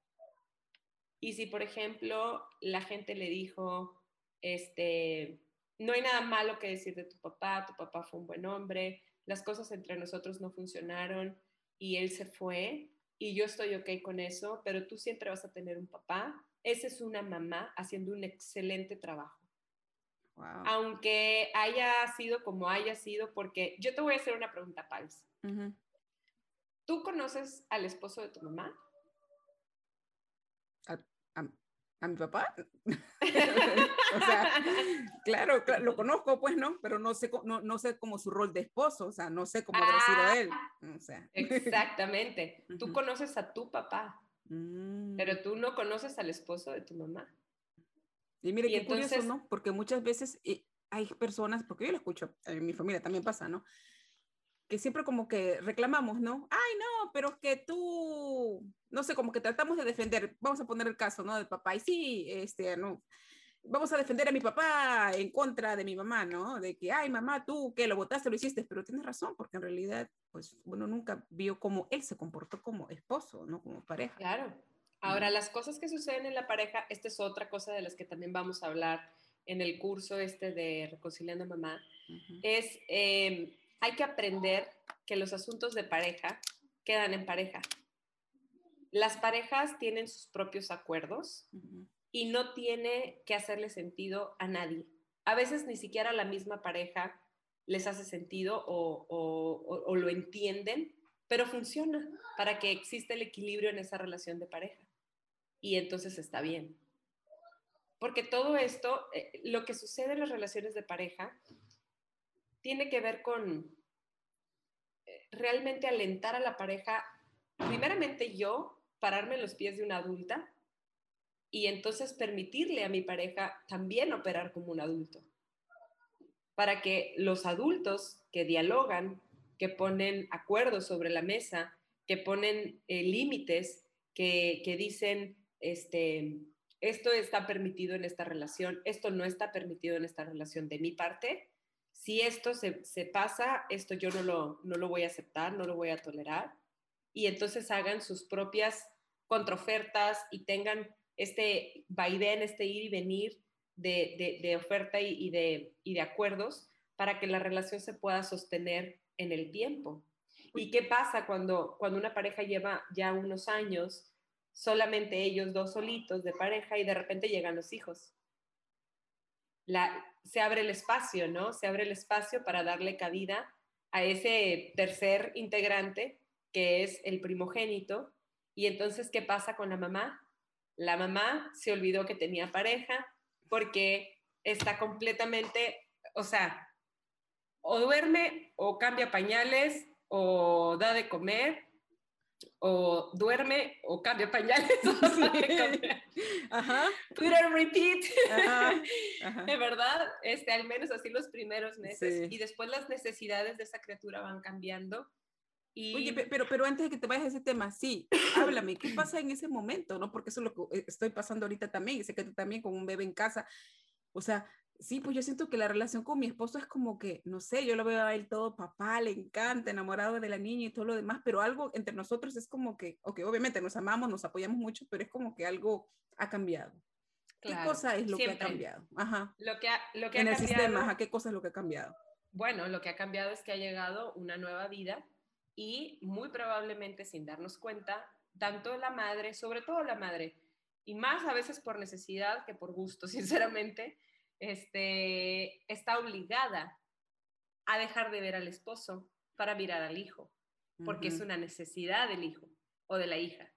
Y si, por ejemplo, la gente le dijo, este, no hay nada malo que decir de tu papá, tu papá fue un buen hombre, las cosas entre nosotros no funcionaron y él se fue y yo estoy ok con eso, pero tú siempre vas a tener un papá. Esa es una mamá haciendo un excelente trabajo. Aunque haya sido como haya sido, porque yo te voy a hacer una pregunta, Pals. ¿Tú conoces al esposo de tu mamá? ¿A, mi papá? o sea, claro, lo conozco, pues, ¿no? Pero no sé, no, no sé cómo su rol de esposo, o sea, no sé cómo habrá sido él. O sea. Exactamente. Tú conoces a tu papá, mm. pero tú no conoces al esposo de tu mamá. Y mire, qué curioso, ¿no? Porque muchas veces eh, hay personas, porque yo lo escucho, en mi familia también pasa, ¿no? que siempre como que reclamamos, ¿no? Ay, no, pero es que tú, no sé, como que tratamos de defender, vamos a poner el caso, ¿no? Del papá, y sí, este, no, vamos a defender a mi papá en contra de mi mamá, ¿no? De que, ay, mamá, tú que lo votaste, lo hiciste, pero tienes razón, porque en realidad, pues, uno nunca vio cómo él se comportó como esposo, ¿no? Como pareja. Claro. Ahora, las cosas que suceden en la pareja, esta es otra cosa de las que también vamos a hablar en el curso este de Reconciliando Mamá, es... Eh, hay que aprender que los asuntos de pareja quedan en pareja. Las parejas tienen sus propios acuerdos y no tiene que hacerle sentido a nadie. A veces ni siquiera la misma pareja les hace sentido o, lo entienden, pero funciona para que exista el equilibrio en esa relación de pareja. Y entonces está bien. Porque todo esto, eh, lo que sucede en las relaciones de pareja, tiene que ver con eh, realmente alentar a la pareja, primeramente yo, pararme en los pies de una adulta y entonces permitirle a mi pareja también operar como un adulto. Para que los adultos que dialogan, que ponen acuerdos sobre la mesa, que ponen eh, límites, que, que dicen, este, esto está permitido en esta relación, esto no está permitido en esta relación de mi parte. Si esto se, pasa, esto yo no lo, no lo voy a aceptar, no lo voy a tolerar. Y entonces hagan sus propias contraofertas y tengan este vaivén, este ir y venir de, oferta y, de, y de acuerdos para que la relación se pueda sostener en el tiempo. ¿Y qué pasa cuando, cuando una pareja lleva ya unos años solamente ellos dos solitos de pareja y de repente llegan los hijos. La, se abre el espacio, ¿no? Se abre el espacio para darle cabida a ese tercer integrante que es el primogénito. Y entonces, ¿qué pasa con la mamá? La mamá se olvidó que tenía pareja porque está completamente, o sea, o duerme o cambia pañales o da de comer o duerme o cambia pañales. Ajá. Put and repeat. De verdad, este, al menos así los primeros meses. Y después las necesidades de esa criatura van cambiando. Y... Oye, pero, pero antes de que te vayas a ese tema, sí, háblame, ¿qué pasa en ese momento? ¿no? Porque eso es lo que eh, estoy pasando ahorita también, y sé que tú también con un bebé en casa. O sea, Sí, pues yo siento que la relación con mi esposo es como que, no sé, yo lo veo a él todo papá, le encanta, enamorado de la niña y todo lo demás, pero algo entre nosotros es como que, ok, obviamente nos amamos, nos apoyamos mucho, pero es como que algo ha cambiado. ¿Qué cosa es lo que ha cambiado? Ajá. Lo que ha, lo que en ha el sistema, ¿qué cosa es lo que ha cambiado? Bueno, lo que ha cambiado es que ha llegado una nueva vida y muy probablemente sin darnos cuenta, tanto la madre, sobre todo la madre, y más a veces por necesidad que por gusto, sinceramente, este, está obligada a dejar de ver al esposo para mirar al hijo, porque es una necesidad del hijo o de la hija.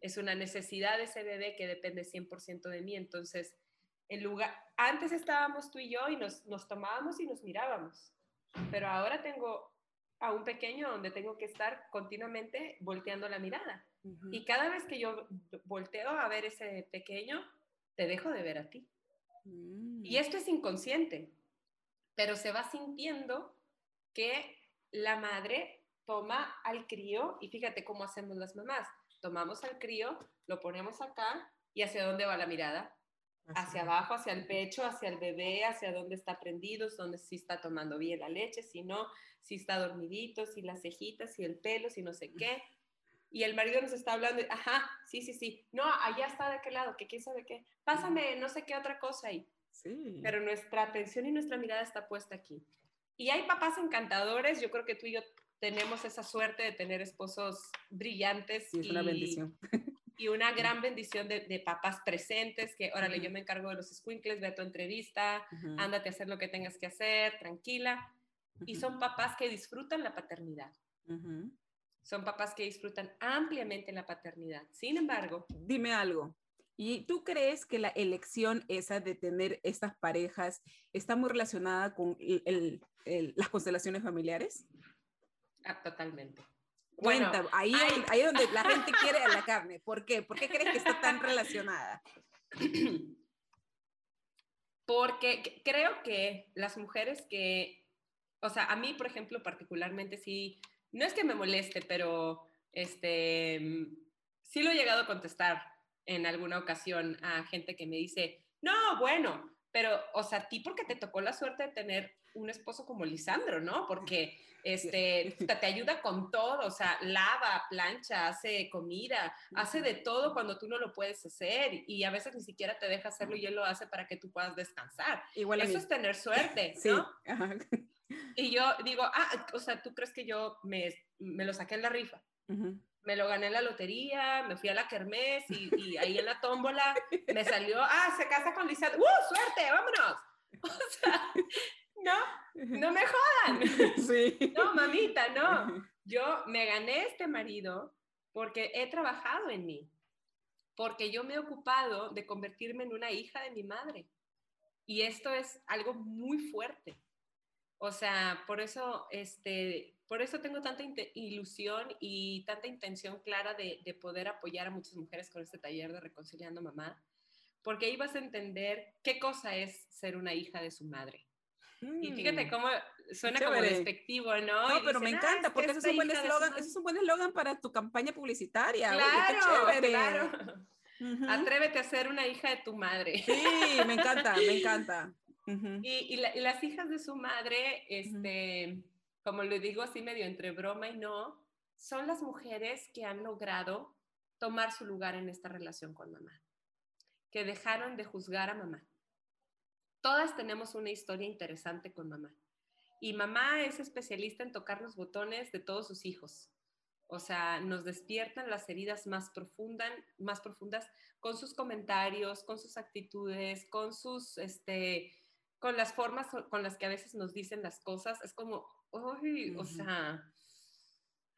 Es una necesidad de ese bebé que depende 100% de mí. Entonces, en lugar, antes estábamos tú y yo y nos, nos tomábamos y nos mirábamos, pero ahora tengo a un pequeño donde tengo que estar continuamente volteando la mirada. Y cada vez que yo volteo a ver ese pequeño, te dejo de ver a ti. Y mm. esto es inconsciente, pero se va sintiendo que la madre toma al crío, y fíjate cómo hacemos las mamás, tomamos al crío, lo ponemos acá, y hacia dónde va la mirada, hacia abajo, hacia el pecho, hacia el bebé, hacia dónde está prendido, donde si está tomando bien la leche, si no, si está dormidito, si las cejitas, si el pelo, si no sé qué. Y el marido nos está hablando, ajá, sí, sí, sí, no, allá está de qué lado, que quién sabe qué, pásame no sé qué otra cosa ahí. Sí. Pero nuestra atención y nuestra mirada está puesta aquí. Y hay papás encantadores, yo creo que tú y yo tenemos esa suerte de tener esposos brillantes. Sí, es una bendición. Y una gran bendición de, de papás presentes, que, órale, yo me encargo de los squinkles, ve a tu entrevista, ándate a hacer lo que tengas que hacer, tranquila. Y son papás que disfrutan la paternidad. Son papás que disfrutan ampliamente la paternidad. Sin embargo... Dime algo. ¿Y tú crees que la elección esa de tener estas parejas está muy relacionada con las constelaciones familiares? Ah, totalmente. Bueno, ahí, ahí es donde la gente quiere a la carne. ¿Por qué? ¿Por qué crees que está tan relacionada? Porque creo que las mujeres que, o sea, a mí, por ejemplo, particularmente sí, no es que me moleste, pero este, sí lo he llegado a contestar en alguna ocasión a gente que me dice, no, bueno, pero, o sea, a ti porque te tocó la suerte de tener un esposo como Lisandro, ¿no? Porque este, te ayuda con todo, o sea, lava, plancha, hace comida, hace de todo cuando tú no lo puedes hacer y a veces ni siquiera te deja hacerlo y él lo hace para que tú puedas descansar. Igual Eso es tener suerte, ¿no? Y yo digo, ah, o sea, ¿tú crees que yo me, me lo saqué en la rifa? me lo gané en la lotería, me fui a la kermés y, ahí en la tómbola me salió, ah, se casa con Lisa, ¡uh, suerte, vámonos! O sea, no, no me jodan. Sí. No, mamita, no. Yo me gané este marido porque he trabajado en mí, porque yo me he ocupado de convertirme en una hija de mi madre. Y esto es algo muy fuerte. O sea, por eso, este, por eso tengo tanta ilusión y tanta intención clara de, poder apoyar a muchas mujeres con este taller de Reconciliando Mamá, porque ahí vas a entender qué cosa es ser una hija de su madre. Y fíjate Mm. cómo suena como chévere. despectivo, ¿no? No, Y pero me dicen, "Ah, encanta porque ese es, un buen eslogan, madre". ese es un buen eslogan para tu campaña publicitaria. oye, Claro, chévere. claro. Ujú. Atrévete a ser una hija de tu madre. Sí, me encanta, me encanta. Ujú. Y, y la- y las hijas de su madre, este, como le digo así medio entre broma y no, son las mujeres que han logrado tomar su lugar en esta relación con mamá, que dejaron de juzgar a mamá. Todas tenemos una historia interesante con mamá. Y mamá es especialista en tocar los botones de todos sus hijos. O sea, nos despiertan las heridas más, profundas, más profundas con sus comentarios, con sus actitudes, con sus, este, con las formas con las que a veces nos dicen las cosas. Es como, uy, o sea,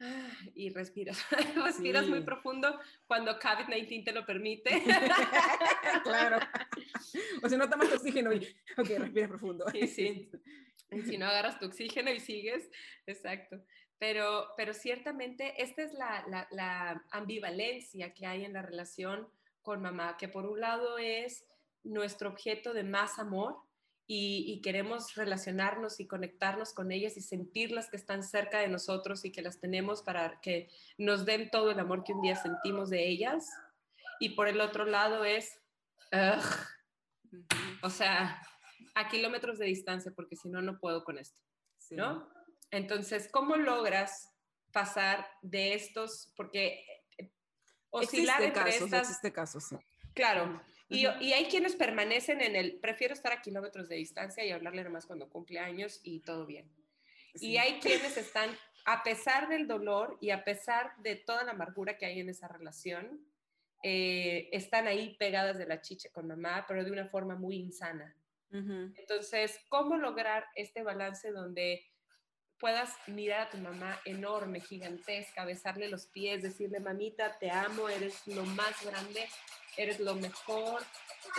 y respiras, respiras muy profundo cuando COVID-19 te lo permite. claro. O si no tomas oxígeno y, ok, respira profundo. Sí, sí. Y si no agarras tu oxígeno y sigues, exacto. Pero, pero ciertamente esta es la, la, la ambivalencia que hay en la relación con mamá, que por un lado es nuestro objeto de más amor y, y queremos relacionarnos y conectarnos con ellas y sentirlas que están cerca de nosotros y que las tenemos para que nos den todo el amor que un día sentimos de ellas. Y por el otro lado es, ugh, o sea, a kilómetros de distancia, porque si no, no puedo con esto, Sí. ¿no? Entonces, ¿cómo logras pasar de estos? Porque eh, oscilar Existe entre casos, estas, existe casos, sí. claro, y, hay quienes permanecen en el, prefiero estar a kilómetros de distancia y hablarle nomás cuando cumple años y todo bien. Sí. Y hay quienes están, a pesar del dolor y a pesar de toda la amargura que hay en esa relación, eh, están ahí pegadas de la chicha con mamá, pero de una forma muy insana. Entonces, ¿cómo lograr este balance donde puedas mirar a tu mamá enorme, gigantesca, besarle los pies, decirle, mamita, te amo, eres lo más grande, eres lo mejor,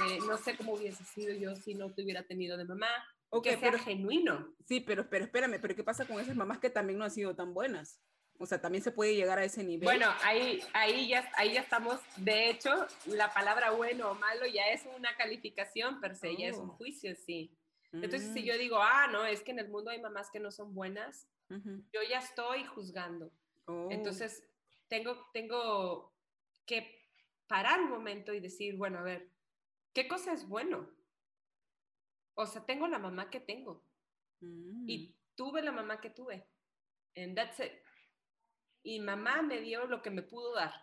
eh, no sé cómo hubiese sido yo si no te hubiera tenido de mamá, Ok, que sea pero, genuino. sí, pero, pero espérame, pero ¿qué pasa con esas mamás que también no han sido tan buenas? O sea, también se puede llegar a ese nivel. Bueno, ahí, ahí, ya, ahí ya estamos. De hecho, la palabra bueno o malo ya es una calificación per se, ya es un Oh. juicio, sí. Entonces, si Mm, yo digo, ah, no, es que en el mundo hay mamás que no son buenas, yo ya estoy juzgando. Oh, Entonces, tengo, tengo que parar un momento y decir, bueno, a ver, ¿qué cosa es bueno? O sea, tengo la mamá que tengo mm, y tuve la mamá que tuve. And that's it. Y mamá me dio lo que me pudo dar.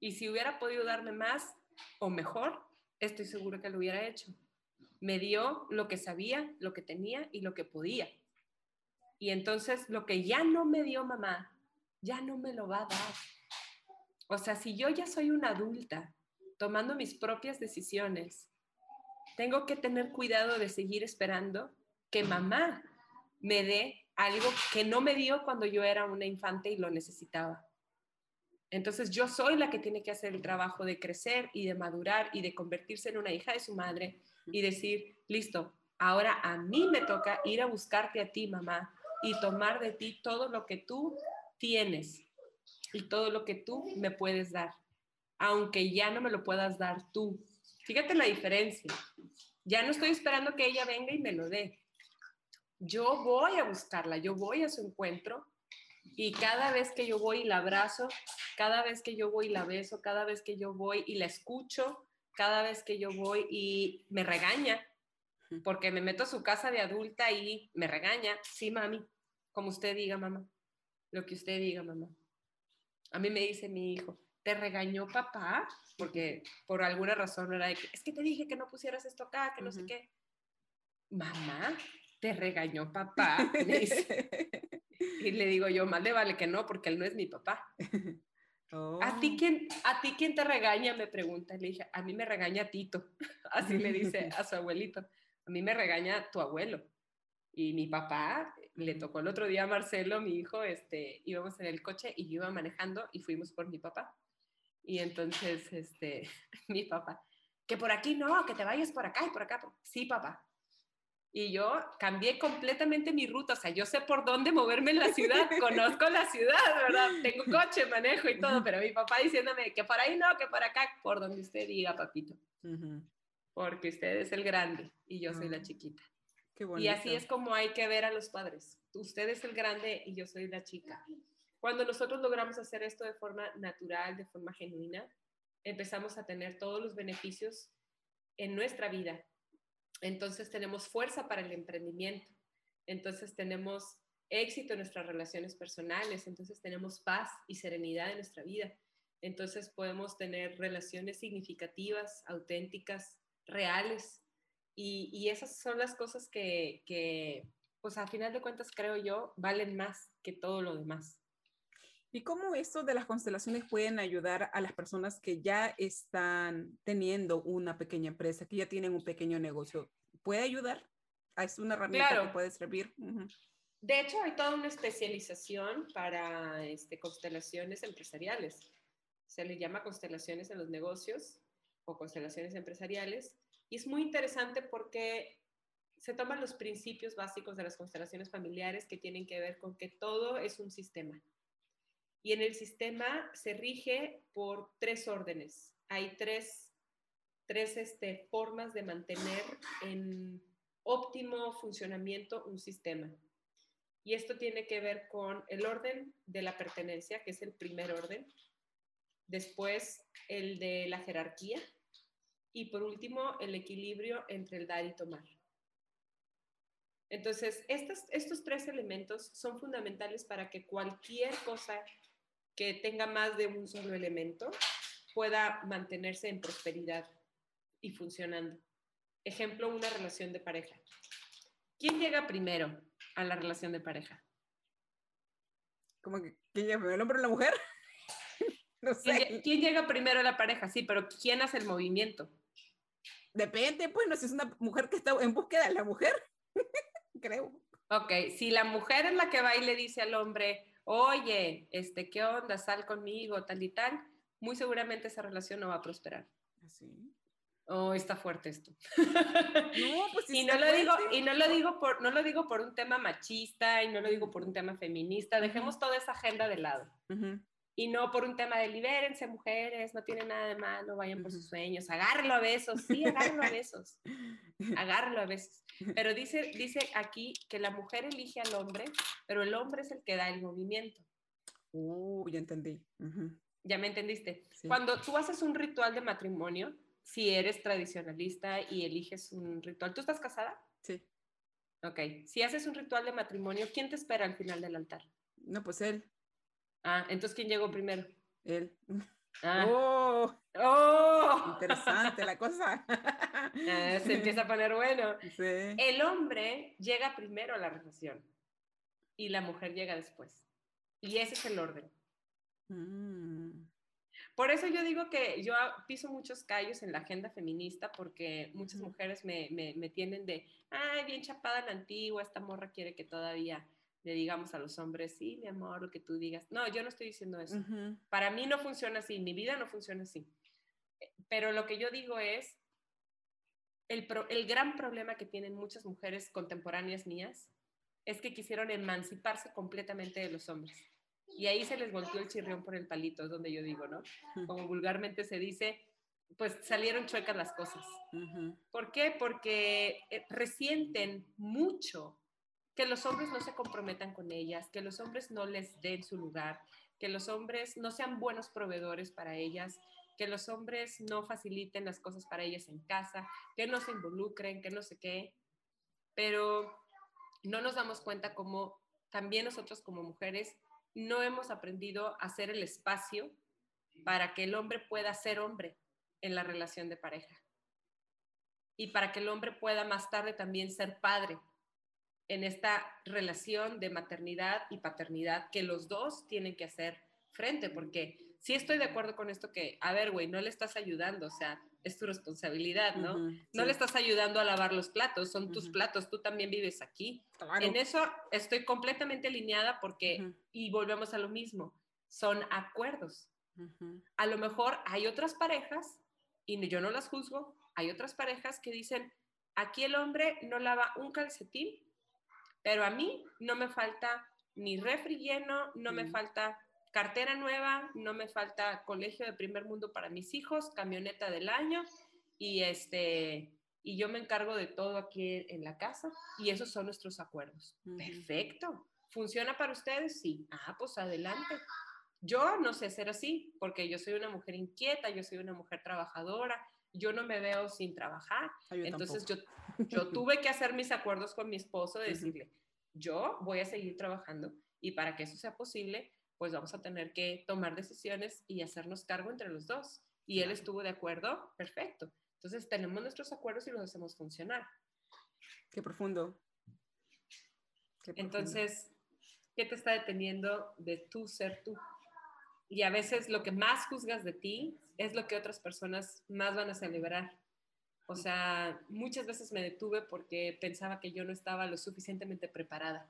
Y si hubiera podido darme más o mejor, estoy seguro que lo hubiera hecho. Me dio lo que sabía, lo que tenía y lo que podía. Y entonces lo que ya no me dio mamá, ya no me lo va a dar. O sea, si yo ya soy una adulta tomando mis propias decisiones, tengo que tener cuidado de seguir esperando que mamá me dé algo que no me dio cuando yo era una infante y lo necesitaba. Entonces yo soy la que tiene que hacer el trabajo de crecer y de madurar y de convertirse en una hija de su madre y decir, listo, ahora a mí me toca ir a buscarte a ti, mamá, y tomar de ti todo lo que tú tienes y todo lo que tú me puedes dar, aunque ya no me lo puedas dar tú. Fíjate la diferencia. Ya no estoy esperando que ella venga y me lo dé. Yo voy a buscarla, yo voy a su encuentro y cada vez que yo voy y la abrazo, cada vez que yo voy y la beso, cada vez que yo voy y la escucho, cada vez que yo voy y me regaña, porque me meto a su casa de adulta y me regaña, sí, mami, como usted diga, mamá, lo que usted diga, mamá. A mí me dice mi hijo, ¿te regañó papá? Porque por alguna razón era de que, es que te dije que no pusieras esto acá, que no sé qué. Mamá, ¿te regañó papá? Me dice. Y le digo yo, más le vale que no, porque él no es mi papá. ¿A ti Oh. quién, a ti quién te regaña? Me pregunta. Le dije, a mí me regaña Tito. Así le dice a su abuelito. A mí me regaña tu abuelo. Y mi papá le tocó el otro día a Marcelo, mi hijo, este, íbamos en el coche y yo iba manejando y fuimos por mi papá. Y entonces, este, mi papá, que por aquí no, que te vayas por acá y por acá. Sí, papá. Y yo cambié completamente mi ruta, o sea, yo sé por dónde moverme en la ciudad, conozco la ciudad, ¿verdad? Tengo coche, manejo y todo, pero mi papá diciéndome que por ahí no, que por acá, por donde usted diga, papito. Porque usted es el grande y yo soy la ah, chiquita. y así es como hay que ver a los padres. Usted es el grande y yo soy la chica. Cuando nosotros logramos hacer esto de forma natural, de forma genuina, empezamos a tener todos los beneficios en nuestra vida entonces tenemos fuerza para el emprendimiento, entonces tenemos éxito en nuestras relaciones personales, entonces tenemos paz y serenidad en nuestra vida, entonces podemos tener relaciones significativas, auténticas, reales, y, esas son las cosas que, pues a final de cuentas creo yo, valen más que todo lo demás. ¿Y cómo esto de las constelaciones pueden ayudar a las personas que ya están teniendo una pequeña empresa, que ya tienen un pequeño negocio? ¿Puede ayudar? Ah, es una herramienta que puede servir. De hecho, hay toda una especialización para este, constelaciones empresariales. Se le llama constelaciones en los negocios o constelaciones empresariales. Y es muy interesante porque se toman los principios básicos de las constelaciones familiares que tienen que ver con que todo es un sistema y en el sistema se rige por tres órdenes. Hay tres, tres este, formas de mantener en óptimo funcionamiento un sistema. Y esto tiene que ver con el orden de la pertenencia, que es el primer orden. Después, el de la jerarquía. Y por último, el equilibrio entre el dar y tomar. Entonces, estos, estos tres elementos son fundamentales para que cualquier cosa que tenga más de un solo elemento pueda mantenerse en prosperidad y funcionando. Ejemplo, una relación de pareja. ¿Quién llega primero a la relación de pareja? ¿Cómo que quién llega primero, el hombre o la mujer? no sé. ¿Quién, llega primero a la pareja? Sí, pero ¿quién hace el movimiento? Depende, pues, no si es una mujer que está en búsqueda de la mujer, creo. Ok, si la mujer es la que va y le dice al hombre, oye, este, ¿qué onda? Sal conmigo, tal y tal, muy seguramente esa relación no va a prosperar. ¿Así? Oh, está fuerte esto. No, pues y no lo digo y no lo digo por no lo digo por un tema machista y no lo digo por un tema feminista. Dejemos toda esa agenda de lado y no por un tema de libérense mujeres, no tiene nada de malo, vayan por sus sueños, agárralo a besos, sí, agárralo a besos, agárralo a besos. Pero dice, dice aquí que la mujer elige al hombre, pero el hombre es el que da el movimiento. Uh, ya entendí. ¿Ya me entendiste? Cuando tú haces un ritual de matrimonio, si eres tradicionalista y eliges un ritual, ¿tú estás casada? Sí. Ok, si haces un ritual de matrimonio, ¿quién te espera al final del altar? No, pues él. Ah, entonces, ¿quién llegó primero? Él. Ah. ¡Oh! ¡Oh! Interesante la cosa. Ah, se empieza a poner bueno. Sí. El hombre llega primero a la relación y la mujer llega después. Y ese es el orden. Mm. Por eso yo digo que yo piso muchos callos en la agenda feminista porque muchas mujeres me, me, me tienen de, ay, bien chapada la antigua, esta morra quiere que todavía le digamos a los hombres, sí, mi amor, lo que tú digas. No, yo no estoy diciendo eso. Para mí no funciona así, mi vida no funciona así. Pero lo que yo digo es, el, el gran problema que tienen muchas mujeres contemporáneas mías es que quisieron emanciparse completamente de los hombres. Y ahí se les volteó el chirrión por el palito, es donde yo digo, ¿no? Como vulgarmente se dice, pues salieron chuecas las cosas. ¿Por qué? Porque eh, resienten mucho que los hombres no se comprometan con ellas, que los hombres no les den su lugar, que los hombres no sean buenos proveedores para ellas, que los hombres no faciliten las cosas para ellas en casa, que no se involucren, que no sé qué. Pero no nos damos cuenta como también nosotros como mujeres no hemos aprendido a hacer el espacio para que el hombre pueda ser hombre en la relación de pareja. Y para que el hombre pueda más tarde también ser padre en esta relación de maternidad y paternidad que los dos tienen que hacer frente, porque sí estoy de acuerdo con esto que, a ver, güey, no le estás ayudando, o sea, es tu responsabilidad, ¿no? No le estás ayudando a lavar los platos, son tus platos, tú también vives aquí. En eso estoy completamente alineada porque, y volvemos a lo mismo, son acuerdos. A lo mejor hay otras parejas, y yo no las juzgo, hay otras parejas que dicen, aquí el hombre no lava un calcetín, pero a mí no me falta ni refri lleno, no me falta cartera nueva, no me falta colegio de primer mundo para mis hijos, camioneta del año y este y yo me encargo de todo aquí en la casa y esos son nuestros acuerdos. Perfecto. ¿Funciona para ustedes? Sí. Ah, pues adelante. Yo no sé ser así porque yo soy una mujer inquieta, yo soy una mujer trabajadora, yo no me veo sin trabajar. Ah, yo Entonces yo, tuve que hacer mis acuerdos con mi esposo de decirle, yo voy a seguir trabajando y para que eso sea posible, pues vamos a tener que tomar decisiones y hacernos cargo entre los dos. Y él estuvo de acuerdo, perfecto. Entonces tenemos nuestros acuerdos y los hacemos funcionar. Qué profundo. Qué profundo. Entonces, ¿qué te está deteniendo de tú ser tú? Y a veces lo que más juzgas de ti es lo que otras personas más van a celebrar. O sea, muchas veces me detuve porque pensaba que yo no estaba lo suficientemente preparada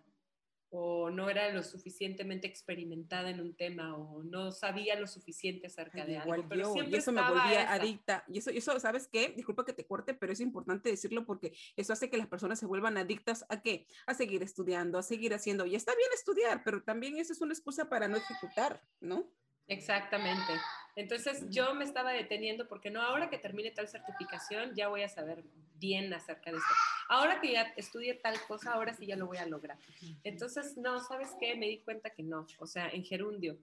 o no era lo suficientemente experimentada en un tema o no sabía lo suficiente acerca Ay, de igual algo. Pero yo, y eso me volvía esa. adicta. Y eso, eso, ¿sabes qué? Disculpa que te corte, pero es importante decirlo porque eso hace que las personas se vuelvan adictas a qué? A seguir estudiando, a seguir haciendo. Y está bien estudiar, pero también eso es una excusa para no ejecutar, ¿no? Exactamente. Entonces yo me estaba deteniendo porque no, ahora que termine tal certificación ya voy a saber bien acerca de esto. Ahora que ya estudié tal cosa, ahora sí ya lo voy a lograr. Entonces, no, ¿sabes qué? Me di cuenta que no, o sea, en gerundio.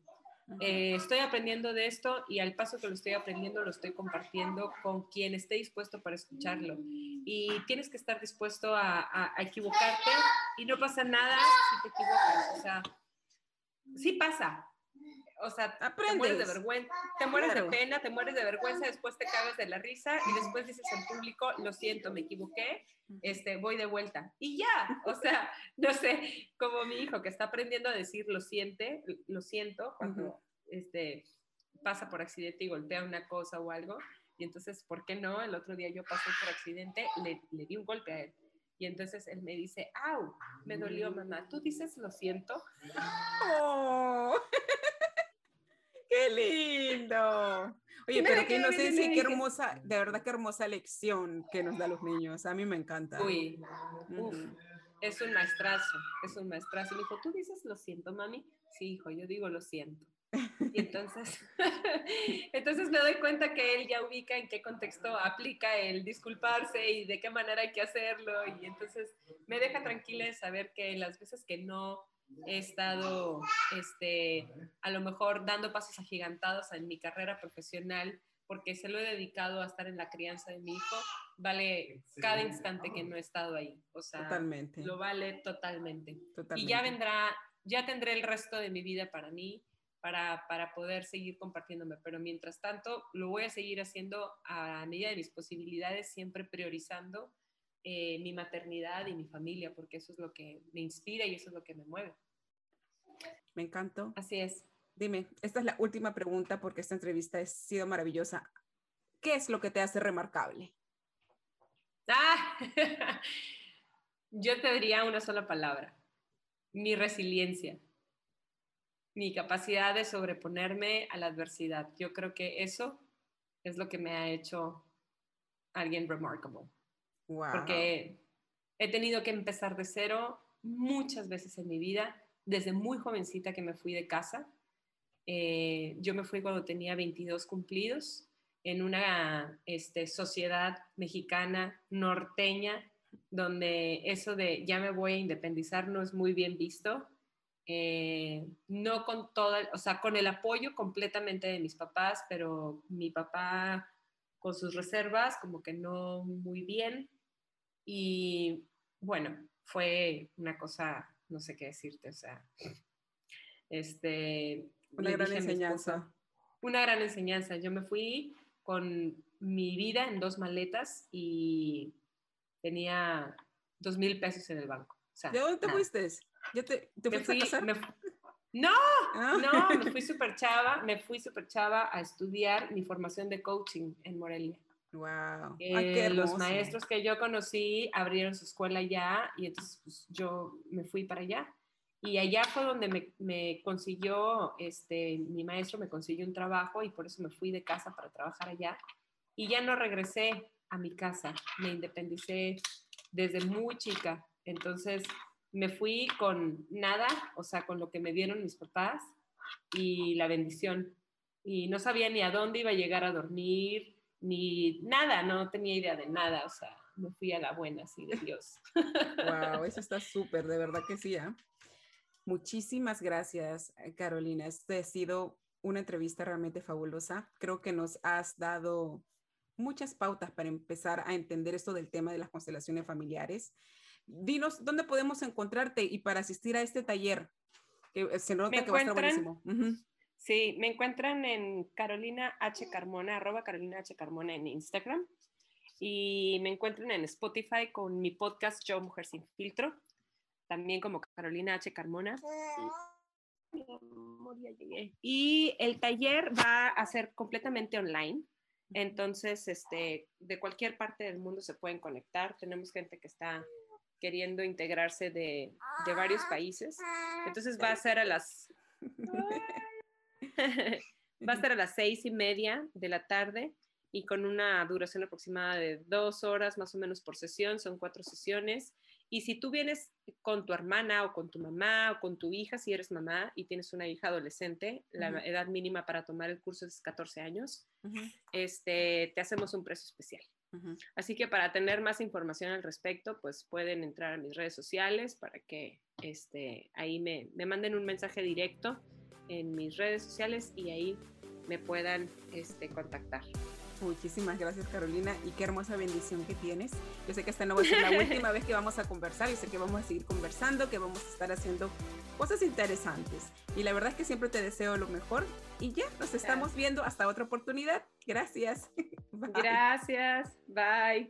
Eh, estoy aprendiendo de esto y al paso que lo estoy aprendiendo lo estoy compartiendo con quien esté dispuesto para escucharlo. Y tienes que estar dispuesto a, a- a equivocarte y no pasa nada si te equivocas. O sea, sí pasa. O sea, te mueres de Aprendes. vergüenza, te mueres Claro. de pena, te mueres de vergüenza, después te cagas de la risa y después dices en público, lo siento, me equivoqué, este, voy de vuelta. Y ya, o sea, no sé, como mi hijo que está aprendiendo a decir lo siente, lo siento, cuando este, pasa por accidente y golpea una cosa o algo. Y entonces, ¿por qué no? El otro día yo pasé por accidente, le, le di un golpe a él. Y entonces él me dice, au, me dolió mamá. ¿Tú dices lo siento? ¡Oh! ¡Qué lindo! Oye, Mira pero qué inocencia y qué hermosa, de verdad qué hermosa lección que nos da los niños. A mí me encanta. Uy, uf, es un maestrazo, es un maestrazo. Me dijo, ¿tú dices lo siento, mami? Sí, hijo, yo digo lo siento. Y entonces, entonces me doy cuenta que él ya ubica en qué contexto aplica el disculparse y de qué manera hay que hacerlo. Y entonces me deja tranquila de saber que las veces que no he estado, este, a lo mejor dando pasos agigantados en mi carrera profesional, porque se lo he dedicado a estar en la crianza de mi hijo, vale cada instante que no he estado ahí. O sea, Totalmente. lo vale totalmente. totalmente. Y ya vendrá, ya tendré el resto de mi vida para mí, para, para poder seguir compartiéndome. Pero mientras tanto, lo voy a seguir haciendo a medida de mis posibilidades, siempre priorizando eh, mi maternidad y mi familia, porque eso es lo que me inspira y eso es lo que me mueve. Me encantó. Así es. Dime, esta es la última pregunta porque esta entrevista ha sido maravillosa. ¿Qué es lo que te hace remarcable? Ah, yo te diría una sola palabra, mi resiliencia, mi capacidad de sobreponerme a la adversidad. Yo creo que eso es lo que me ha hecho alguien remarkable, Wow. porque he tenido que empezar de cero muchas veces en mi vida, desde muy jovencita que me fui de casa. Eh, yo me fui cuando tenía 22 cumplidos en una este, sociedad mexicana norteña donde eso de ya me voy a independizar no es muy bien visto. Eh, no con toda, o sea, con el apoyo completamente de mis papás, pero mi papá con sus reservas, como que no muy bien. Y bueno, fue una cosa, no sé qué decirte, o sea, este... Una gran enseñanza. una gran enseñanza. Yo me fui con mi vida en dos maletas y tenía dos mil pesos en el banco. O sea, ¿De dónde te nada. fuiste? ¿Ya te, te Me fuiste fui- a casar? me fu- no, Ah. no, me fui súper chava, me fui súper chava a estudiar mi formación de coaching en Morelia. Wow. Eh, Ay, qué los maestros que yo conocí abrieron su escuela allá y entonces pues, yo me fui para allá. Y allá fue donde me, me consiguió, este, mi maestro me consiguió un trabajo y por eso me fui de casa para trabajar allá. Y ya no regresé. a mi casa. Me independicé desde muy chica. Entonces me fui con nada, o sea, con lo que me dieron mis papás y la bendición. Y no sabía ni a dónde iba a llegar a dormir, ni nada, no tenía idea de nada, o sea, me fui a la buena, así de Dios. Wow, eso está súper, de verdad que sí. ¿eh? Muchísimas gracias, Carolina. Este ha sido una entrevista realmente fabulosa. Creo que nos has dado muchas pautas para empezar a entender esto del tema de las constelaciones familiares. Dinos dónde podemos encontrarte y para asistir a este taller, que eh, se nota que va a estar buenísimo. Sí, me encuentran en Carolina H. Carmona, arroba Carolina H. Carmona en Instagram. Y me encuentran en Spotify con mi podcast Yo Mujer Sin Filtro, también como Carolina H. Carmona. Y el taller va a ser completamente online. Entonces, este, de cualquier parte del mundo se pueden conectar. Tenemos gente que está queriendo integrarse de, de varios países. Entonces va a ser a las va a ser a las seis y media de la tarde y con una duración aproximada de dos horas más o menos por sesión. Son cuatro sesiones. Y si tú vienes con tu hermana o con tu mamá o con tu hija, si eres mamá y tienes una hija adolescente, la edad mínima para tomar el curso es 14 años, este, te hacemos un precio especial. Así que para tener más información al respecto, pues pueden entrar a mis redes sociales para que este, ahí me, me manden un mensaje directo en mis redes sociales y ahí me puedan este, contactar. Muchísimas gracias Carolina y qué hermosa bendición que tienes. Yo sé que esta no va a ser la última vez que vamos a conversar, yo sé que vamos a seguir conversando, que vamos a estar haciendo cosas interesantes. Y la verdad es que siempre te deseo lo mejor y ya nos estamos viendo hasta otra oportunidad. Gracias. Gracias. Bye.